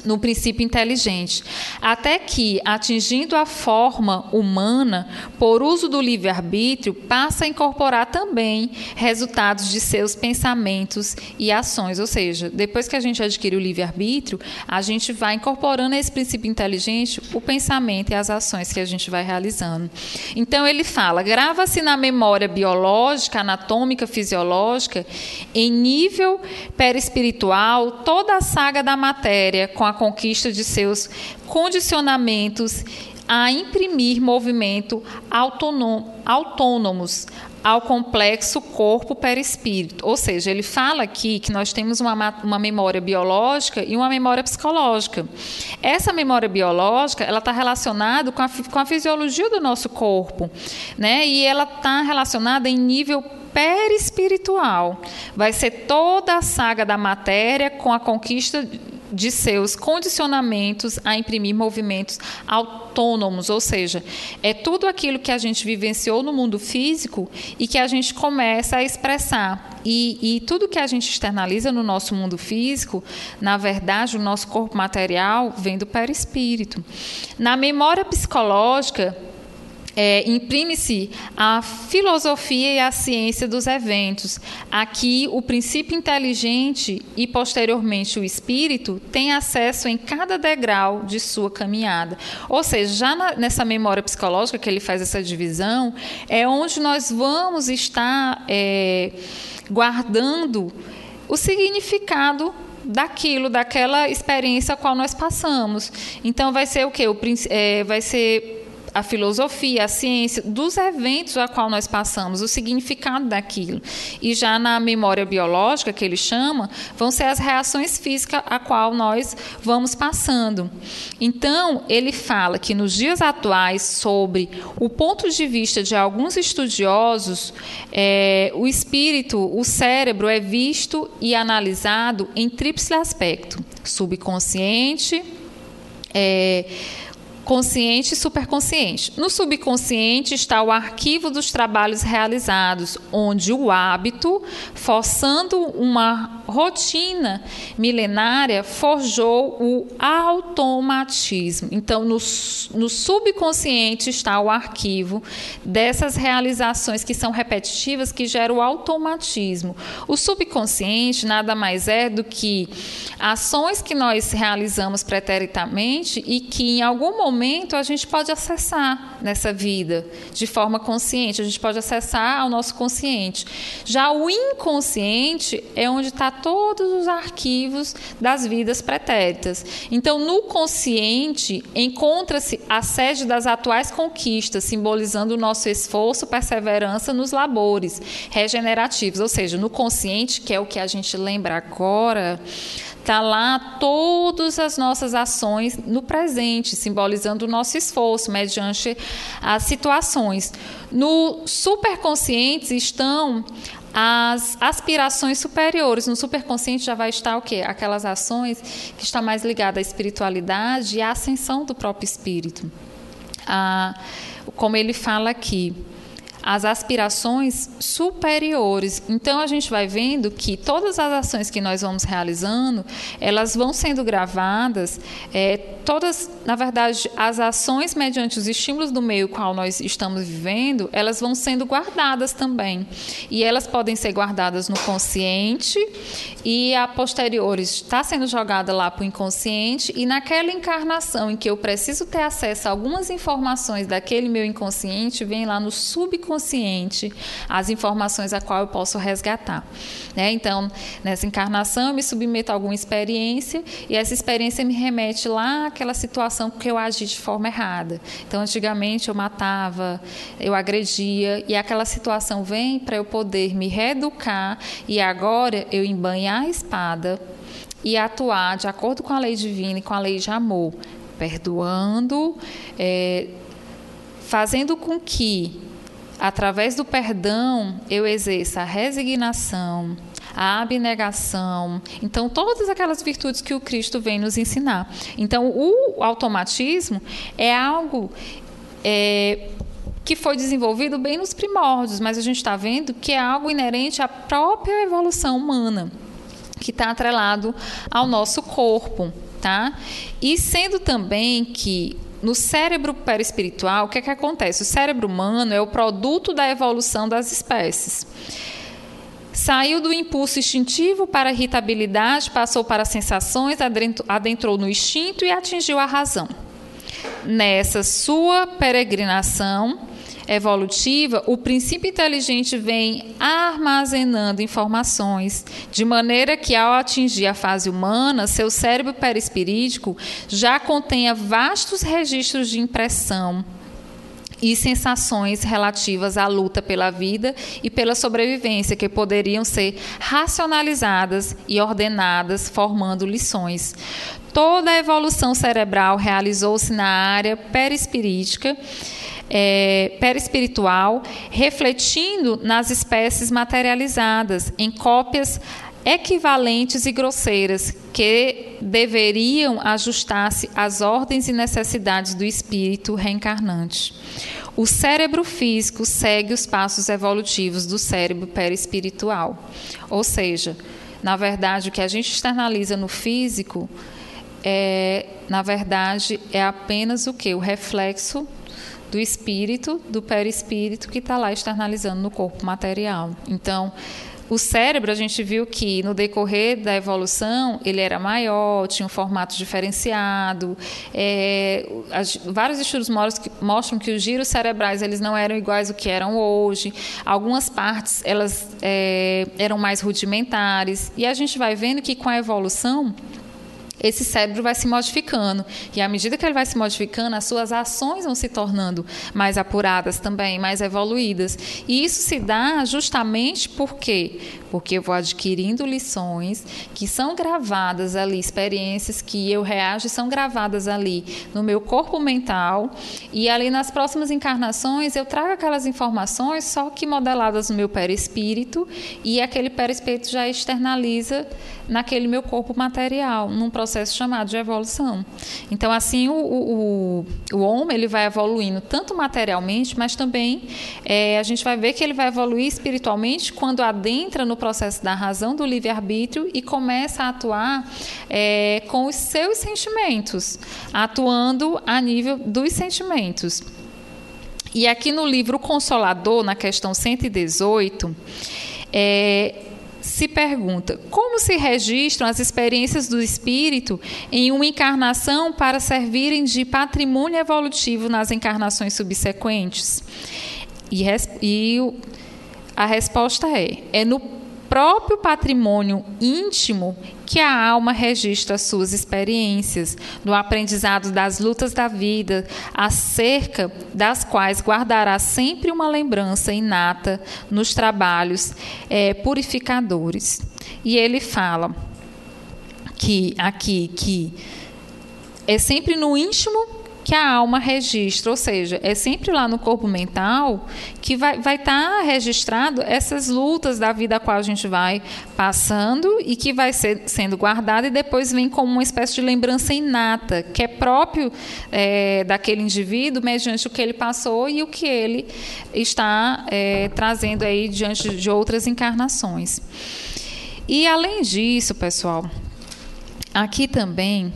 [SPEAKER 2] no princípio inteligente, até que, atingindo a forma humana, por uso do livre-arbítrio, passa a incorporar também resultados de seus pensamentos e ações. Ou seja, depois que a gente adquire o livre-arbítrio, a gente vai incorporando esse princípio inteligente o pensamento e as ações que a gente vai realizando. Então, ele fala: grava-se na memória biológica, anatômica, fisiológica, em nível perispiritual, toda a saga da matéria com a a conquista de seus condicionamentos a imprimir movimento autônomos ao complexo corpo perispírito. Ou seja, ele fala aqui que nós temos uma, uma memória biológica e uma memória psicológica. Essa memória biológica ela está relacionada com a, com a fisiologia do nosso corpo, né? E ela está relacionada em nível perispiritual. Vai ser toda a saga da matéria com a conquista de seus condicionamentos a imprimir movimentos autônomos, ou seja, é tudo aquilo que a gente vivenciou no mundo físico e que a gente começa a expressar. E, e tudo que a gente externaliza no nosso mundo físico, na verdade, o nosso corpo material vem do perispírito. Na memória psicológica, é, imprime-se a filosofia e a ciência dos eventos. Aqui, o princípio inteligente e, posteriormente, o espírito têm acesso em cada degrau de sua caminhada. Ou seja, já na, nessa memória psicológica que ele faz essa divisão, é onde nós vamos estar é, guardando o significado daquilo, daquela experiência a qual nós passamos. Então, vai ser o quê? O, é, vai ser a filosofia, a ciência, dos eventos a qual nós passamos, o significado daquilo. E já na memória biológica, que ele chama, vão ser as reações físicas a qual nós vamos passando. Então, ele fala que nos dias atuais, sobre o ponto de vista de alguns estudiosos, é, o espírito, o cérebro é visto e analisado em tríplice aspecto: subconsciente, é, consciente e superconsciente. No subconsciente está o arquivo dos trabalhos realizados, onde o hábito, forçando uma rotina milenária, forjou o automatismo. Então, no, no subconsciente está o arquivo dessas realizações que são repetitivas, que geram o automatismo. O subconsciente nada mais é do que ações que nós realizamos preteritamente e que em algum momento momento a gente pode acessar nessa vida de forma consciente, a gente pode acessar ao nosso consciente. Já o inconsciente é onde está todos os arquivos das vidas pretéritas. Então, no consciente encontra-se a sede das atuais conquistas, simbolizando o nosso esforço, perseverança nos labores regenerativos, ou seja, no consciente, que é o que a gente lembra agora, Está lá todas as nossas ações no presente, simbolizando o nosso esforço mediante as situações. No superconsciente estão as aspirações superiores. No superconsciente já vai estar o quê? Aquelas ações que estão mais ligadas à espiritualidade e à ascensão do próprio espírito. Ah, como ele fala aqui, as aspirações superiores. Então a gente vai vendo que todas as ações que nós vamos realizando, elas vão sendo gravadas, é, todas, na verdade, as ações mediante os estímulos do meio qual nós estamos vivendo, elas vão sendo guardadas também. E elas podem ser guardadas no consciente e a posteriores está sendo jogada lá para o inconsciente e naquela encarnação em que eu preciso ter acesso a algumas informações daquele meu inconsciente, vem lá no subconsciente consciente as informações a qual eu posso resgatar. Né? Então, nessa encarnação, eu me submeto a alguma experiência e essa experiência me remete lá àquela situação que eu agi de forma errada. Então, antigamente eu matava, eu agredia e aquela situação vem para eu poder me reeducar e agora eu embanhar a espada e atuar de acordo com a lei divina e com a lei de amor, perdoando, é, fazendo com que através do perdão, eu exerça a resignação, a abnegação. Então, todas aquelas virtudes que o Cristo vem nos ensinar. Então, o automatismo é algo é, que foi desenvolvido bem nos primórdios, mas a gente está vendo que é algo inerente à própria evolução humana, que está atrelado ao nosso corpo. Tá? E sendo também que no cérebro perispiritual, o que, é que acontece? O cérebro humano é o produto da evolução das espécies. Saiu do impulso instintivo para a irritabilidade, passou para sensações, adentrou no instinto e atingiu a razão. Nessa sua peregrinação, evolutiva, o princípio inteligente vem armazenando informações, de maneira que, ao atingir a fase humana, seu cérebro perispirítico já contenha vastos registros de impressão e sensações relativas à luta pela vida e pela sobrevivência, que poderiam ser racionalizadas e ordenadas, formando lições. Toda a evolução cerebral realizou-se na área perispirítica é, perispiritual, refletindo nas espécies materializadas, em cópias equivalentes e grosseiras que deveriam ajustar-se às ordens e necessidades do espírito reencarnante. O cérebro físico segue os passos evolutivos do cérebro perispiritual. Ou seja, na verdade, o que a gente externaliza no físico é, na verdade, é apenas o que? O reflexo do espírito, do perispírito que está lá externalizando no corpo material. Então, o cérebro, a gente viu que no decorrer da evolução ele era maior, tinha um formato diferenciado. É, as, vários estudos mostram que os giros cerebrais eles não eram iguais ao que eram hoje. Algumas partes elas é, eram mais rudimentares. E a gente vai vendo que com a evolução esse cérebro vai se modificando. E à medida que ele vai se modificando, as suas ações vão se tornando mais apuradas também, mais evoluídas. E isso se dá justamente porque porque eu vou adquirindo lições que são gravadas ali, experiências que eu reajo são gravadas ali no meu corpo mental e ali nas próximas encarnações eu trago aquelas informações só que modeladas no meu perispírito e aquele perispírito já externaliza naquele meu corpo material, num processo chamado de evolução. Então, assim, o, o, o homem ele vai evoluindo tanto materialmente, mas também é, a gente vai ver que ele vai evoluir espiritualmente quando adentra no processo da razão do livre-arbítrio e começa a atuar é, com os seus sentimentos, atuando a nível dos sentimentos. E aqui no livro Consolador, na questão 118, é, se pergunta como se registram as experiências do espírito em uma encarnação para servirem de patrimônio evolutivo nas encarnações subsequentes? E, e a resposta é: é no próprio patrimônio íntimo que a alma registra suas experiências, no aprendizado das lutas da vida, acerca das quais guardará sempre uma lembrança inata nos trabalhos é, purificadores. E ele fala que aqui que é sempre no íntimo que a alma registra, ou seja, é sempre lá no corpo mental que vai estar vai tá registrado essas lutas da vida a qual a gente vai passando e que vai ser sendo guardada e depois vem como uma espécie de lembrança inata, que é próprio é, daquele indivíduo mediante o que ele passou e o que ele está é, trazendo aí diante de outras encarnações. E além disso, pessoal, aqui também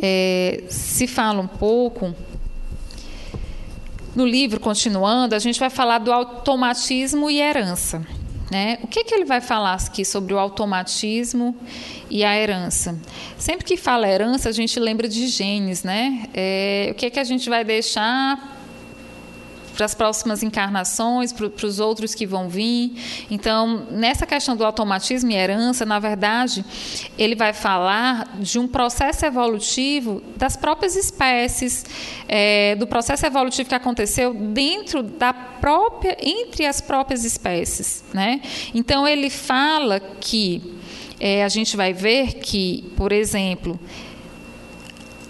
[SPEAKER 2] é, se fala um pouco. No livro, continuando, a gente vai falar do automatismo e herança. Né? O que, que ele vai falar aqui sobre o automatismo e a herança? Sempre que fala herança, a gente lembra de genes, né? É, o que, que a gente vai deixar para as próximas encarnações, para, os outros que vão vir. Então, nessa questão do automatismo e herança, na verdade, ele vai falar de um processo evolutivo das próprias espécies, é, do processo evolutivo que aconteceu dentro da própria, entre as próprias espécies, né? Então, ele fala que é, a gente vai ver que, por exemplo,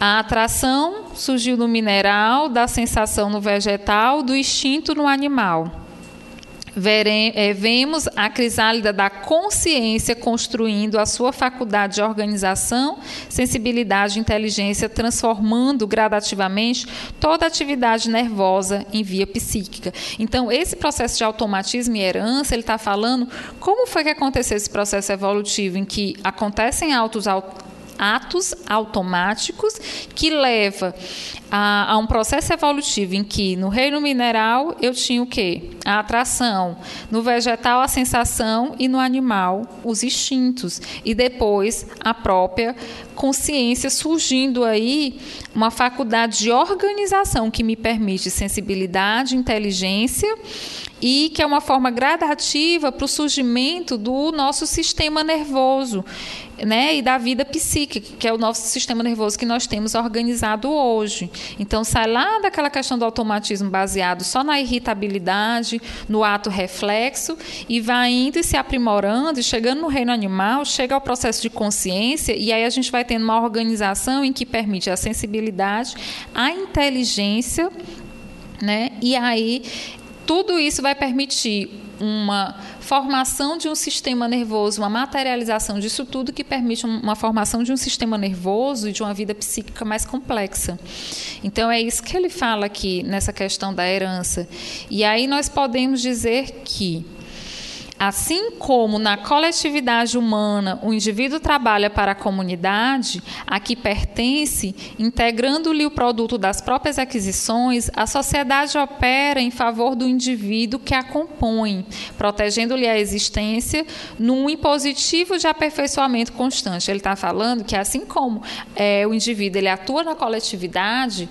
[SPEAKER 2] a atração surgiu no mineral, da sensação no vegetal, do instinto no animal. Vere, é, vemos a crisálida da consciência construindo a sua faculdade de organização, sensibilidade e inteligência, transformando gradativamente toda a atividade nervosa em via psíquica. Então, esse processo de automatismo e herança, ele está falando como foi que aconteceu esse processo evolutivo em que acontecem autos atos automáticos que leva a, a, um processo evolutivo em que no reino mineral eu tinha o quê? A atração, no vegetal a sensação. E no animal os instintos. E depois a própria consciência surgindo aí uma faculdade de organização que me permite sensibilidade, inteligência e que é uma forma gradativa para o surgimento do nosso sistema nervoso, né, e da vida psíquica, que é o nosso sistema nervoso que nós temos organizado hoje. Então, sai lá daquela questão do automatismo baseado só na irritabilidade, no ato reflexo, e vai indo e se aprimorando, e chegando no reino animal, chega ao processo de consciência, e aí a gente vai tendo uma organização em que permite a sensibilidade, a inteligência, né, e aí tudo isso vai permitir uma formação de um sistema nervoso, uma materialização disso tudo que permite uma formação de um sistema nervoso e de uma vida psíquica mais complexa. Então é isso que ele fala aqui nessa questão da herança. E aí nós podemos dizer que Assim como na coletividade humana o indivíduo trabalha para a comunidade a que pertence, integrando-lhe o produto das próprias aquisições, a sociedade opera em favor do indivíduo que a compõe, protegendo-lhe a existência num impositivo de aperfeiçoamento constante. Ele está falando que assim como é, o indivíduo ele atua na coletividade,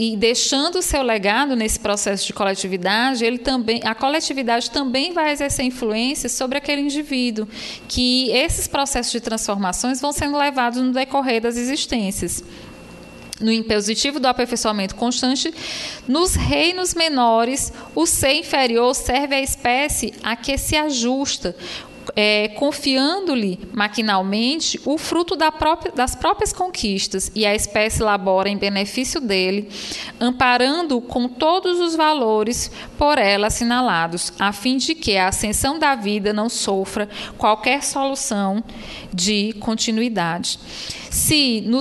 [SPEAKER 2] e deixando o seu legado nesse processo de coletividade, ele também, a coletividade também vai exercer influência sobre aquele indivíduo, que esses processos de transformações vão sendo levados no decorrer das existências. No impositivo do aperfeiçoamento constante, nos reinos menores, o ser inferior serve à espécie a que se ajusta, é, confiando-lhe maquinalmente o fruto da própria, das próprias conquistas, e a espécie labora em benefício dele, amparando-o com todos os valores por ela assinalados, a fim de que a ascensão da vida não sofra qualquer solução de continuidade. Se no,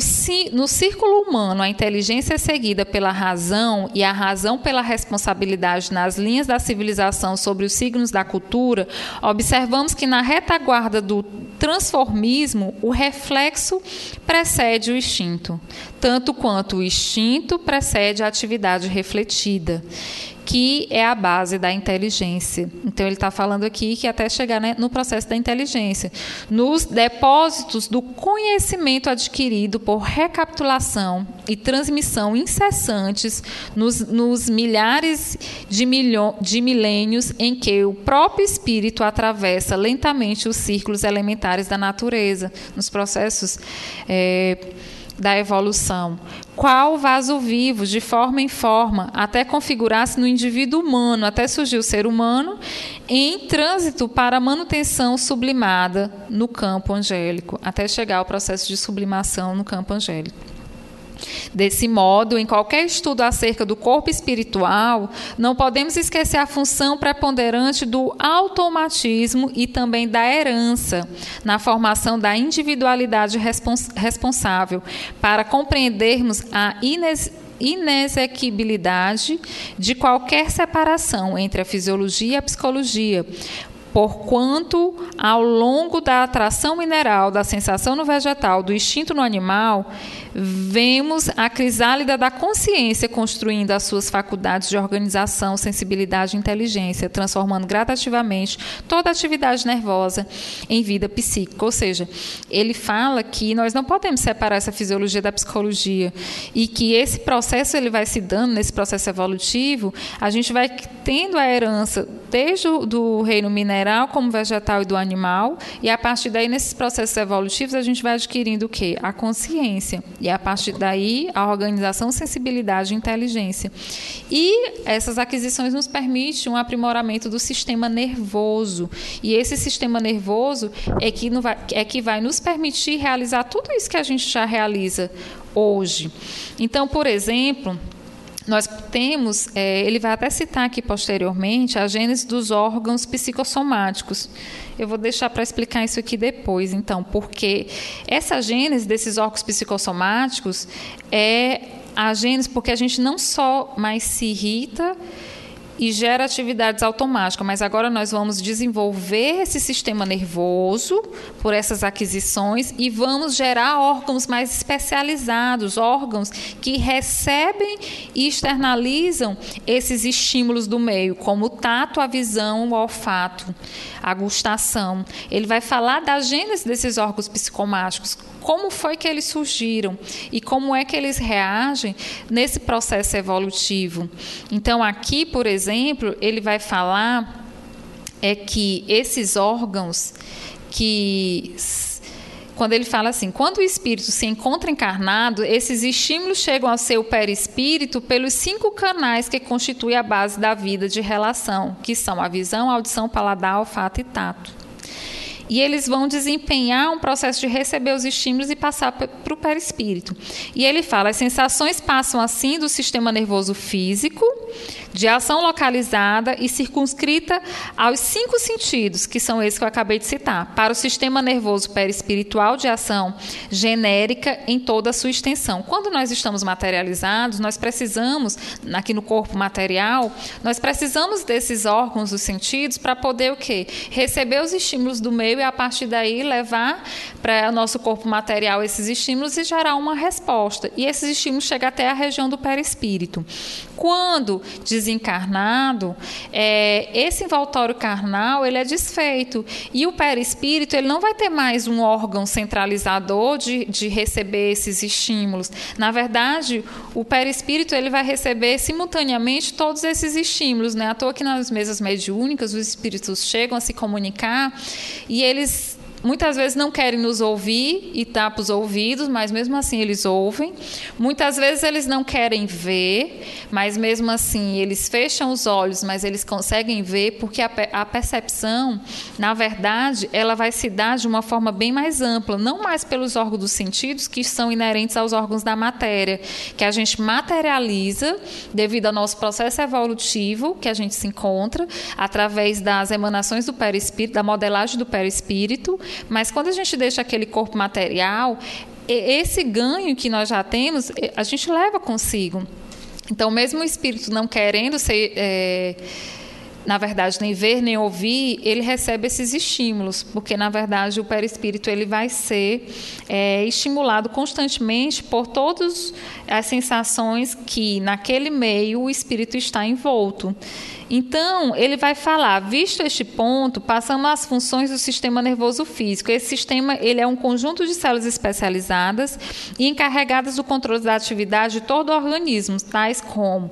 [SPEAKER 2] no círculo humano a inteligência é seguida pela razão e a razão pela responsabilidade nas linhas da civilização sobre os signos da cultura, observamos que na retaguarda do transformismo o reflexo precede o instinto, tanto quanto o instinto precede a atividade refletida que é a base da inteligência. Então, ele está falando aqui que até chegar né, no processo da inteligência, nos depósitos do conhecimento adquirido por recapitulação e transmissão incessantes nos, nos milhares de, milho, de milênios em que o próprio espírito atravessa lentamente os círculos elementares da natureza, nos processos. É, da evolução. Qual vaso vivo, de forma em forma, até configurar-se no indivíduo humano, até surgir o ser humano, em trânsito para a manutenção sublimada no campo angélico, até chegar ao processo de sublimação no campo angélico. Desse modo, em qualquer estudo acerca do corpo espiritual, não podemos esquecer a função preponderante do automatismo e também da herança na formação da individualidade respons responsável para compreendermos a ines inexequibilidade de qualquer separação entre a fisiologia e a psicologia, porquanto, ao longo da atração mineral, da sensação no vegetal, do instinto no animal, vemos a crisálida da consciência construindo as suas faculdades de organização, sensibilidade e inteligência, transformando gradativamente toda a atividade nervosa em vida psíquica. Ou seja, ele fala que nós não podemos separar essa fisiologia da psicologia e que esse processo ele vai se dando nesse processo evolutivo, a gente vai tendo a herança desde o do reino mineral como vegetal e do animal, e a partir daí nesses processos evolutivos a gente vai adquirindo o quê? A consciência. E a partir daí, a organização, sensibilidade e inteligência. E essas aquisições nos permitem um aprimoramento do sistema nervoso. E esse sistema nervoso é que, vai, é que vai nos permitir realizar tudo isso que a gente já realiza hoje. Então, por exemplo, nós temos, é, ele vai até citar aqui posteriormente, a gênese dos órgãos psicossomáticos. Eu vou deixar para explicar isso aqui depois, então, porque essa gênese desses órgãos psicossomáticos é a gênese porque a gente não só mais se irrita e gera atividades automáticas, mas agora nós vamos desenvolver esse sistema nervoso por essas aquisições e vamos gerar órgãos mais especializados, órgãos que recebem e externalizam esses estímulos do meio, como o tato, a visão, o olfato, a gustação. Ele vai falar da gênese desses órgãos psicomáticos, como foi que eles surgiram e como é que eles reagem nesse processo evolutivo. Então, aqui, por exemplo, ele vai falar é que esses órgãos que quando ele fala assim, quando o espírito se encontra encarnado, esses estímulos chegam ao seu perispírito pelos cinco canais que constituem a base da vida de relação, que são a visão, a audição, paladar, olfato e tato e eles vão desempenhar um processo de receber os estímulos e passar para o perispírito. E ele fala: as sensações passam assim do sistema nervoso físico, de ação localizada e circunscrita aos cinco sentidos, que são esses que eu acabei de citar, para o sistema nervoso perispiritual de ação genérica em toda a sua extensão. Quando nós estamos materializados, nós precisamos, aqui no corpo material, nós precisamos desses órgãos dos sentidos para poder o quê? Receber os estímulos do meio e a partir daí levar para o nosso corpo material esses estímulos e gerar uma resposta. E esses estímulos chegam até a região do perispírito. Quando desencarnado, é, esse envoltório carnal ele é desfeito e o perispírito ele não vai ter mais um órgão centralizador de, de receber esses estímulos. Na verdade, o perispírito ele vai receber simultaneamente todos esses estímulos, né? À toa que nas mesas mediúnicas os espíritos chegam a se comunicar e eles muitas vezes não querem nos ouvir e tapam os ouvidos, mas mesmo assim eles ouvem. Muitas vezes eles não querem ver, mas mesmo assim eles fecham os olhos, mas eles conseguem ver, porque a, a percepção, na verdade, ela vai se dar de uma forma bem mais ampla, não mais pelos órgãos dos sentidos que são inerentes aos órgãos da matéria, que a gente materializa devido ao nosso processo evolutivo que a gente se encontra através das emanações do perispírito, da modelagem do perispírito, mas quando a gente deixa aquele corpo material, esse ganho que nós já temos, a gente leva consigo. Então, mesmo o espírito não querendo ser. É, na verdade, nem ver nem ouvir, ele recebe esses estímulos, porque na verdade o perispírito ele vai ser é, estimulado constantemente por todas as sensações que naquele meio o espírito está envolto. Então, ele vai falar, visto este ponto, passamos às funções do sistema nervoso físico. Esse sistema ele é um conjunto de células especializadas e encarregadas do controle da atividade de todo o organismo, tais como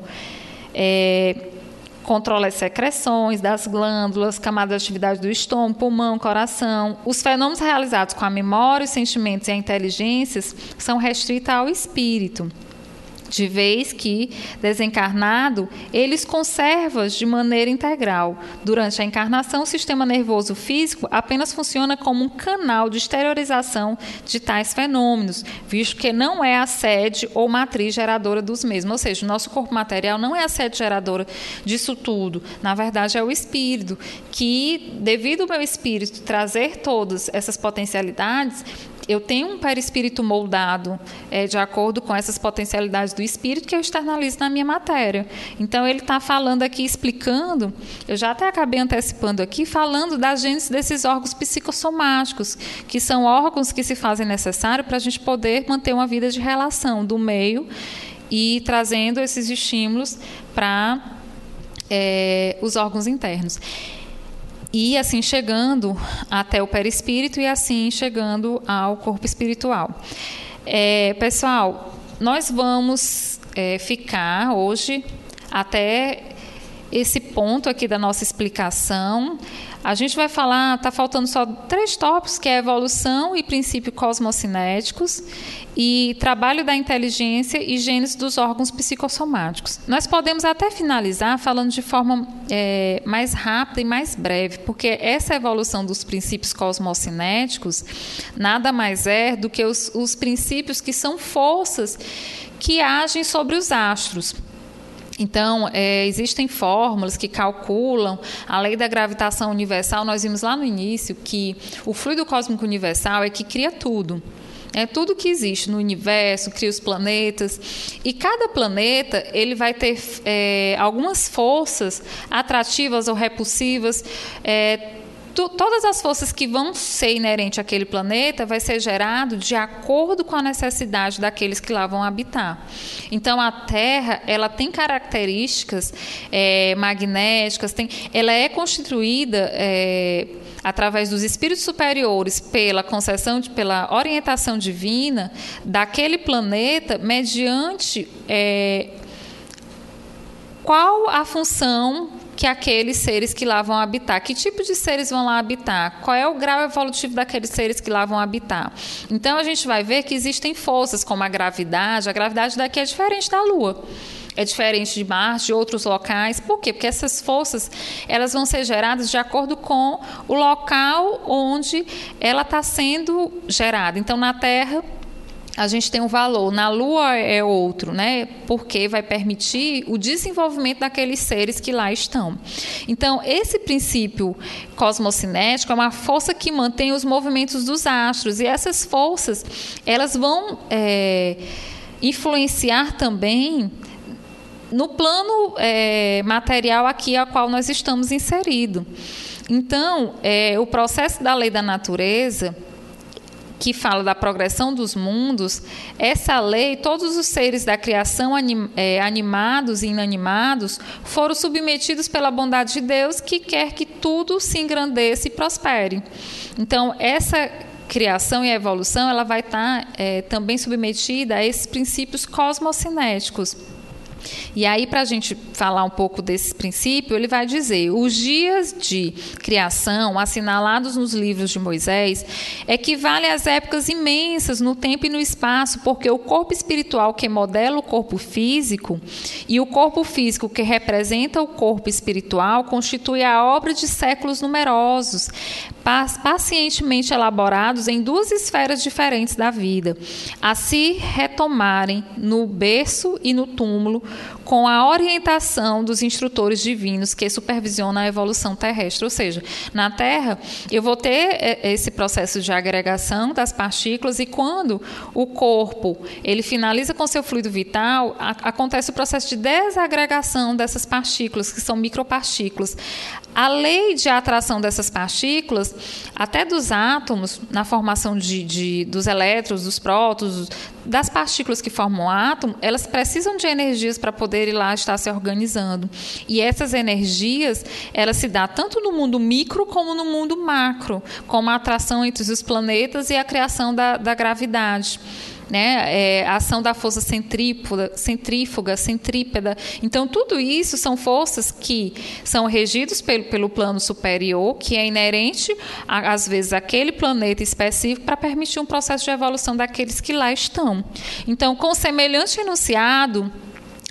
[SPEAKER 2] é, controla as secreções das glândulas, camadas de atividade do estômago, pulmão, coração. Os fenômenos realizados com a memória, os sentimentos e a inteligência são restritos ao espírito de vez que, desencarnado, eles conserva de maneira integral. Durante a encarnação, o sistema nervoso físico apenas funciona como um canal de exteriorização de tais fenômenos, visto que não é a sede ou matriz geradora dos mesmos. Ou seja, o nosso corpo material não é a sede geradora disso tudo. Na verdade, é o espírito, que, devido ao meu espírito trazer todas essas potencialidades, eu tenho um perispírito moldado é, de acordo com essas potencialidades do espírito que eu externalizo na minha matéria. Então, ele está falando aqui, explicando, eu já até acabei antecipando aqui, falando da gênese desses órgãos psicossomáticos, que são órgãos que se fazem necessários para a gente poder manter uma vida de relação do meio e trazendo esses estímulos para é, os órgãos internos e assim chegando até o perispírito e assim chegando ao corpo espiritual. É, pessoal, nós vamos é, ficar hoje até esse ponto aqui da nossa explicação. A gente vai falar, está faltando só três tópicos, que é evolução e princípios cosmocinéticos e trabalho da inteligência e gênese dos órgãos psicossomáticos. Nós podemos até finalizar falando de forma é, mais rápida e mais breve, porque essa evolução dos princípios cosmocinéticos nada mais é do que os, os princípios que são forças que agem sobre os astros. Então, é, existem fórmulas que calculam a lei da gravitação universal. Nós vimos lá no início que o fluido cósmico universal é que cria tudo. É tudo que existe no universo, cria os planetas. E cada planeta ele vai ter é, algumas forças atrativas ou repulsivas. É, tu, todas as forças que vão ser inerentes àquele planeta vai ser gerado de acordo com a necessidade daqueles que lá vão habitar. Então a Terra ela tem características é, magnéticas, tem, ela é constituída é, através dos espíritos superiores pela concessão, de, pela orientação divina daquele planeta mediante é, qual a função que aqueles seres que lá vão habitar. Que tipo de seres vão lá habitar? Qual é o grau evolutivo daqueles seres que lá vão habitar? Então a gente vai ver que existem forças como a gravidade. A gravidade daqui é diferente da Lua é diferente de Marte, de outros locais. Por quê? Porque essas forças elas vão ser geradas de acordo com o local onde ela está sendo gerada. Então, na Terra, a gente tem um valor, na Lua é outro, né? Porque vai permitir o desenvolvimento daqueles seres que lá estão. Então, esse princípio cosmocinético é uma força que mantém os movimentos dos astros, e essas forças elas vão é, influenciar também no plano é, material aqui a qual nós estamos inseridos. Então, é, o processo da lei da natureza que fala da progressão dos mundos, essa lei, todos os seres da criação, anim, é, animados e inanimados, foram submetidos pela bondade de Deus, que quer que tudo se engrandeça e prospere. Então, essa criação e evolução, ela vai estar é, também submetida a esses princípios cosmocinéticos. E aí, para a gente falar um pouco desse princípio, ele vai dizer: os dias de criação assinalados nos livros de Moisés equivalem às épocas imensas no tempo e no espaço, porque o corpo espiritual que modela o corpo físico e o corpo físico que representa o corpo espiritual constitui a obra de séculos numerosos, pacientemente elaborados em duas esferas diferentes da vida, a se retomarem no berço e no túmulo com a orientação dos instrutores divinos que supervisionam a evolução terrestre. Ou seja, na Terra, eu vou ter é, esse processo de agregação das partículas e quando o corpo ele finaliza com seu fluido vital, acontece o processo de desagregação dessas partículas, que são micropartículas. A lei de atração dessas partículas, até dos átomos, na formação de, de dos elétrons, dos prótons, das partículas que formam o átomo, elas precisam de energias para poder ir lá estar se organizando. E essas energias, elas se dão tanto no mundo micro como no mundo macro, como a atração entre os planetas e a criação da, da gravidade né? É, a ação da força centrífuga, centrífuga, centrípeda. Então, tudo isso são forças que são regidos pelo, pelo plano superior, que é inerente, a, às vezes, àquele planeta específico, para permitir um processo de evolução daqueles que lá estão. Então, com semelhante enunciado,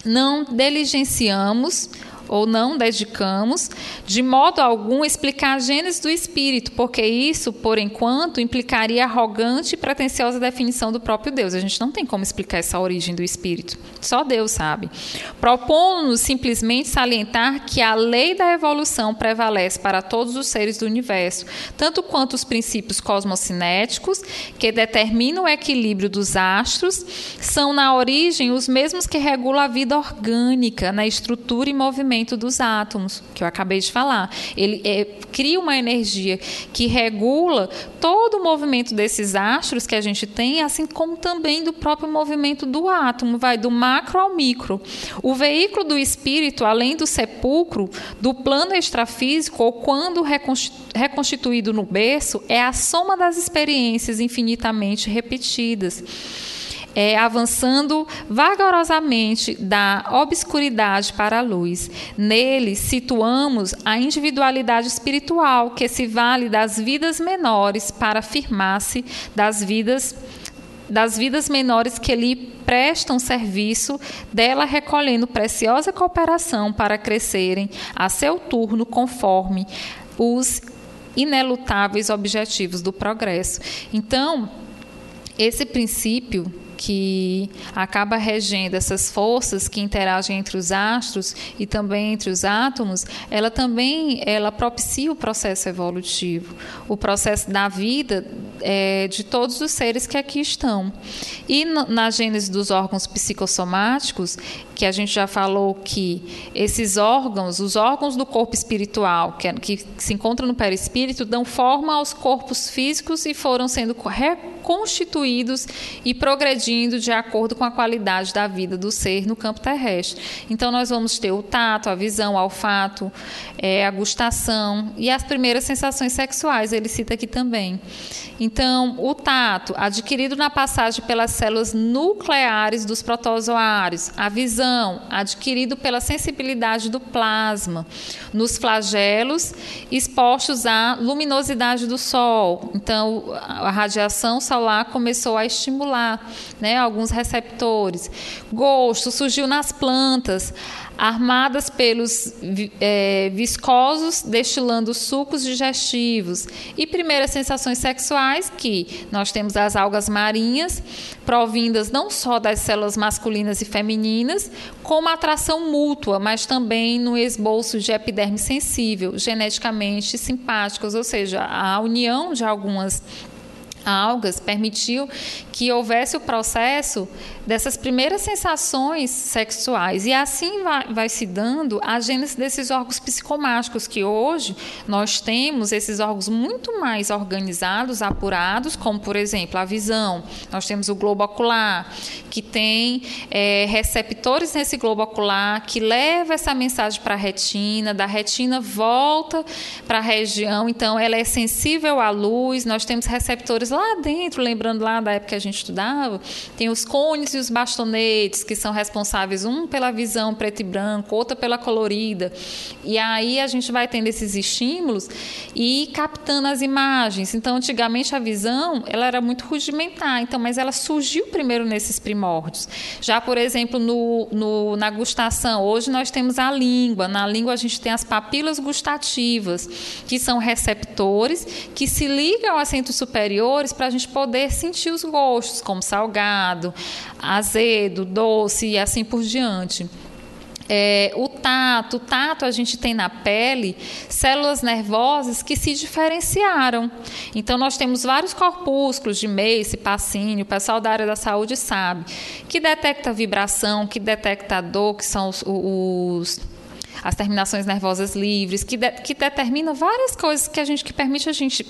[SPEAKER 2] não diligenciamos ou não dedicamos, de modo algum, explicar a gênese do espírito, porque isso, por enquanto, implicaria arrogante e pretensiosa definição do próprio Deus. A gente não tem como explicar essa origem do espírito, só Deus sabe. Propondo-nos simplesmente salientar que a lei da evolução prevalece para todos os seres do universo, tanto quanto os princípios cosmocinéticos, que determinam o equilíbrio dos astros, são na origem os mesmos que regulam a vida orgânica, na estrutura e movimento movimento dos átomos, que eu acabei de falar. Ele é, cria uma energia que regula todo o movimento desses astros que a gente tem, assim como também do próprio movimento do átomo, vai do macro ao micro. O veículo do espírito, além do sepulcro, do plano extrafísico, ou quando reconstituído no berço, é a soma das experiências infinitamente repetidas é, avançando vagarosamente da obscuridade para a luz. Nele situamos a individualidade espiritual que se vale das vidas menores para afirmar-se das vidas das vidas menores que lhe prestam serviço, dela recolhendo preciosa cooperação para crescerem a seu turno conforme os inelutáveis objetivos do progresso. Então, esse princípio que acaba regendo essas forças que interagem entre os astros e também entre os átomos, ela também ela propicia o processo evolutivo, o processo da vida é, de todos os seres que aqui estão. E na gênese dos órgãos psicossomáticos, que a gente já falou que esses órgãos, os órgãos do corpo espiritual, que, é, que se encontram no perispírito, dão forma aos corpos físicos e foram sendo reconstituídos e progredindo de acordo com a qualidade da vida do ser no campo terrestre. Então, nós vamos ter o tato, a visão, o olfato, é, a gustação e as primeiras sensações sexuais, ele cita aqui também. Então, o tato, adquirido na passagem pelas células nucleares dos protozoários, a visão, adquirido pela sensibilidade do plasma, nos flagelos expostos à luminosidade do sol. Então, a radiação solar começou a estimular né, alguns receptores. Gosto surgiu nas plantas armadas pelos é, viscosos, destilando sucos digestivos. E primeiras sensações sexuais, que nós temos as algas marinhas, provindas não só das células masculinas e femininas, como atração mútua, mas também no esboço de epiderme sensível, geneticamente simpáticos, ou seja, a união de algumas algas permitiu que houvesse o processo dessas primeiras sensações sexuais. E assim vai, vai, se dando a gênese desses órgãos psicomáticos, que hoje nós temos esses órgãos muito mais organizados, apurados, como, por exemplo, a visão. Nós temos o globo ocular, que tem é, receptores nesse globo ocular, que leva essa mensagem para a retina, da retina volta para a região, então ela é sensível à luz. Nós temos receptores lá dentro, lembrando lá da época que a gente estudava, tem os cones e os bastonetes, que são responsáveis um pela visão preto e branco, outra pela colorida. E aí a gente vai tendo esses estímulos e captando as imagens. Então, antigamente a visão, ela era muito rudimentar, então, mas ela surgiu primeiro nesses primórdios. Já, por exemplo, no, no, na gustação, hoje nós temos a língua. Na língua a gente tem as papilas gustativas, que são receptores que se ligam aos centros superiores para a gente poder sentir os gostos, como salgado, azedo, doce e assim por diante. É, o tato, o tato a gente tem na pele células nervosas que se diferenciaram. Então nós temos vários corpúsculos de Mace, Pacínio, o pessoal da área da saúde sabe, que detecta vibração, que detecta dor, que são os, os as terminações nervosas livres, que, de, que determina várias coisas que a gente que permite a gente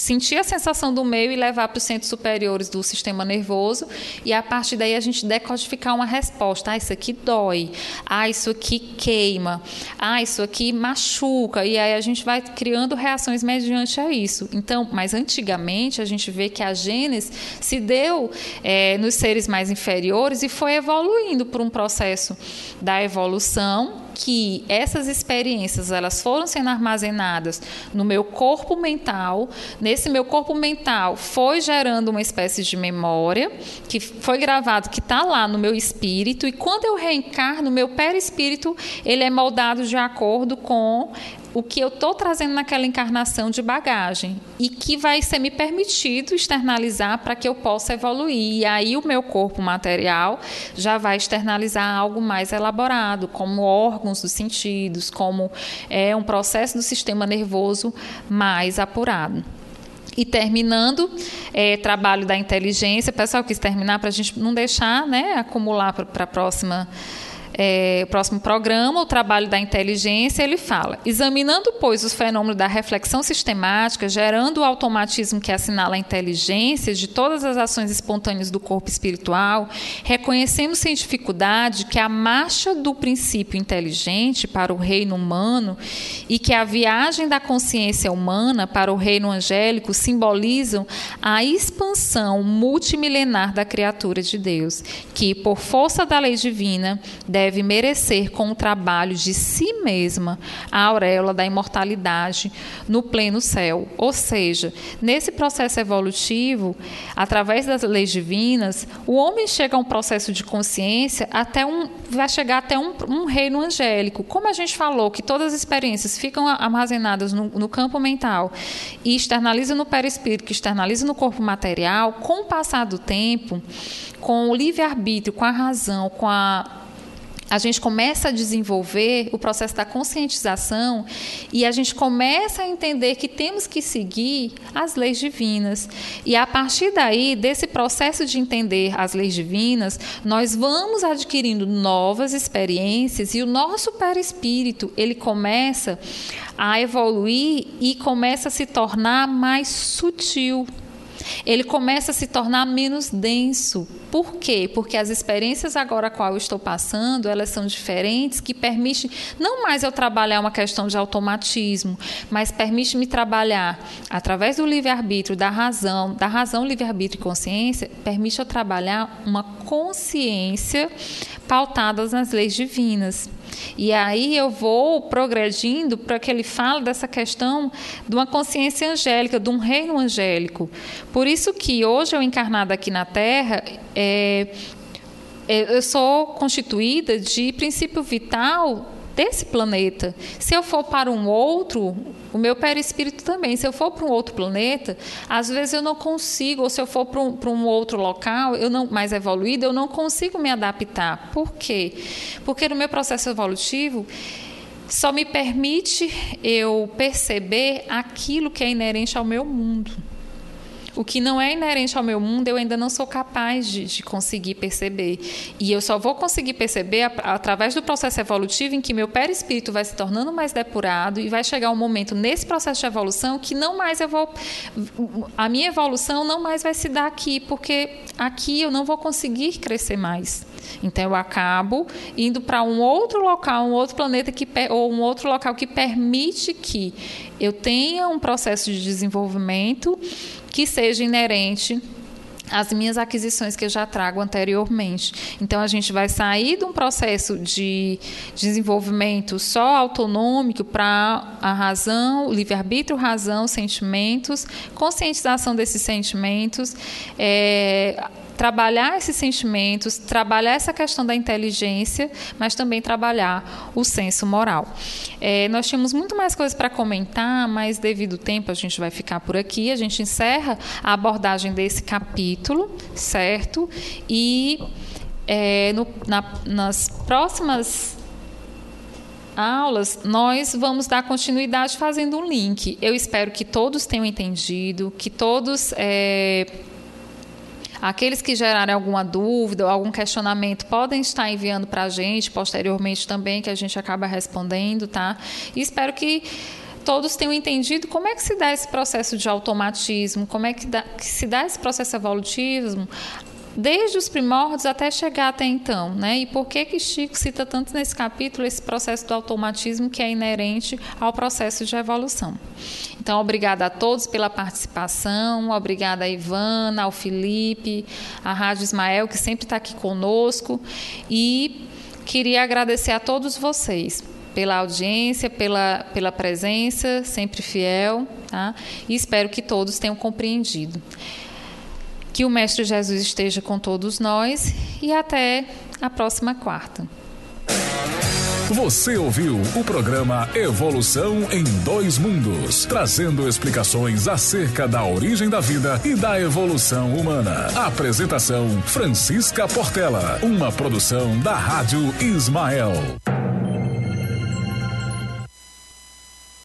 [SPEAKER 2] sentir a sensação do meio e levar para os centros superiores do sistema nervoso e a partir daí a gente decodificar uma resposta. Ah, isso aqui dói. Ah, isso aqui queima. Ah, isso aqui machuca. E aí a gente vai criando reações mediante a isso. Então, mas antigamente a gente vê que a gênese se deu é, nos seres mais inferiores e foi evoluindo por um processo da evolução que essas experiências elas foram sendo armazenadas no meu corpo mental. Nesse meu corpo mental foi gerando uma espécie de memória que foi gravado, que está lá no meu espírito. E quando eu reencarno, meu perispírito ele é moldado de acordo com o que eu estou trazendo naquela encarnação de bagagem e que vai ser me permitido externalizar para que eu possa evoluir. E aí o meu corpo material já vai externalizar algo mais elaborado, como órgãos dos sentidos, como é um processo do sistema nervoso mais apurado. E terminando, é, trabalho da inteligência, pessoal quis terminar para a gente não deixar né, acumular para a próxima é, próximo programa, o trabalho da inteligência, ele fala: examinando, pois, os fenômenos da reflexão sistemática, gerando o automatismo que assinala a inteligência de todas as ações espontâneas do corpo espiritual, reconhecendo sem dificuldade que a marcha do princípio inteligente para o reino humano e que a viagem da consciência humana para o reino angélico simbolizam a expansão multimilenar da criatura de Deus, que, por força da lei divina, deve deve merecer com o trabalho de si mesma a auréola da imortalidade no pleno céu. Ou seja, nesse processo evolutivo, através das leis divinas, o homem chega a um processo de consciência até um vai chegar até um, um reino angélico. Como a gente falou que todas as experiências ficam armazenadas no, no campo mental e externaliza no perispírito, que externaliza no corpo material, com o passar do tempo, com o livre-arbítrio, com a razão, com a a gente começa a desenvolver o processo da conscientização e a gente começa a entender que temos que seguir as leis divinas. E a partir daí, desse processo de entender as leis divinas, nós vamos adquirindo novas experiências e o nosso perispírito, ele começa a evoluir e começa a se tornar mais sutil ele começa a se tornar menos denso. Por quê? Porque as experiências agora a qual eu estou passando, elas são diferentes, que permitem não mais eu trabalhar uma questão de automatismo, mas permite me trabalhar através do livre-arbítrio, da razão, da razão, livre-arbítrio e consciência, permite eu trabalhar uma consciência pautada nas leis divinas. E aí eu vou progredindo para que ele fale dessa questão de uma consciência angélica, de um reino angélico. Por isso que hoje eu encarnada aqui na Terra, é, é, eu sou constituída de princípio vital desse planeta. Se eu for para um outro, o meu perispírito também. Se eu for para um outro planeta, às vezes eu não consigo, ou se eu for para um, para um outro local, eu não mais evoluído, eu não consigo me adaptar. Por quê? Porque no meu processo evolutivo só me permite eu perceber aquilo que é inerente ao meu mundo. O que não é inerente ao meu mundo, eu ainda não sou capaz de, de conseguir perceber. E eu só vou conseguir perceber a, através do processo evolutivo em que meu perispírito vai se tornando mais depurado e vai chegar um momento nesse processo de evolução que não mais eu vou. A minha evolução não mais vai se dar aqui, porque aqui eu não vou conseguir crescer mais. Então eu acabo indo para um outro local, um outro planeta que ou um outro local que permite que eu tenha um processo de desenvolvimento que seja inerente às minhas aquisições que eu já trago anteriormente. Então, a gente vai sair de um processo de desenvolvimento só autonômico para a razão, livre-arbítrio, razão, sentimentos, conscientização desses sentimentos, é, trabalhar esses sentimentos, trabalhar essa questão da inteligência, mas também trabalhar o senso moral. É, nós tínhamos muito mais coisas para comentar, mas devido ao tempo a gente vai ficar por aqui. A gente encerra a abordagem desse capítulo, certo? E é, no, na, nas próximas aulas, nós vamos dar continuidade fazendo um link. Eu espero que todos tenham entendido, que todos é, Aqueles que gerarem alguma dúvida ou algum questionamento podem estar enviando para a gente posteriormente também, que a gente acaba respondendo, tá? E espero que todos tenham entendido como é que se dá esse processo de automatismo, como é que, dá, que se dá esse processo evolutivo, desde os primórdios até chegar até então, né? E por que que Chico cita tanto nesse capítulo esse processo do automatismo que é inerente ao processo de evolução? Então, obrigada a todos pela participação, obrigada a Ivana, ao Felipe, à Rádio Ismael que sempre está aqui conosco e queria agradecer a todos vocês pela audiência, pela, pela presença, sempre fiel, tá? E espero que todos tenham compreendido. Que o Mestre Jesus esteja com todos nós e até a próxima quarta.
[SPEAKER 1] Você ouviu o programa Evolução em Dois Mundos, trazendo explicações acerca da origem da vida e da evolução humana. Apresentação Francisca Portela, uma produção da Rádio Ismael.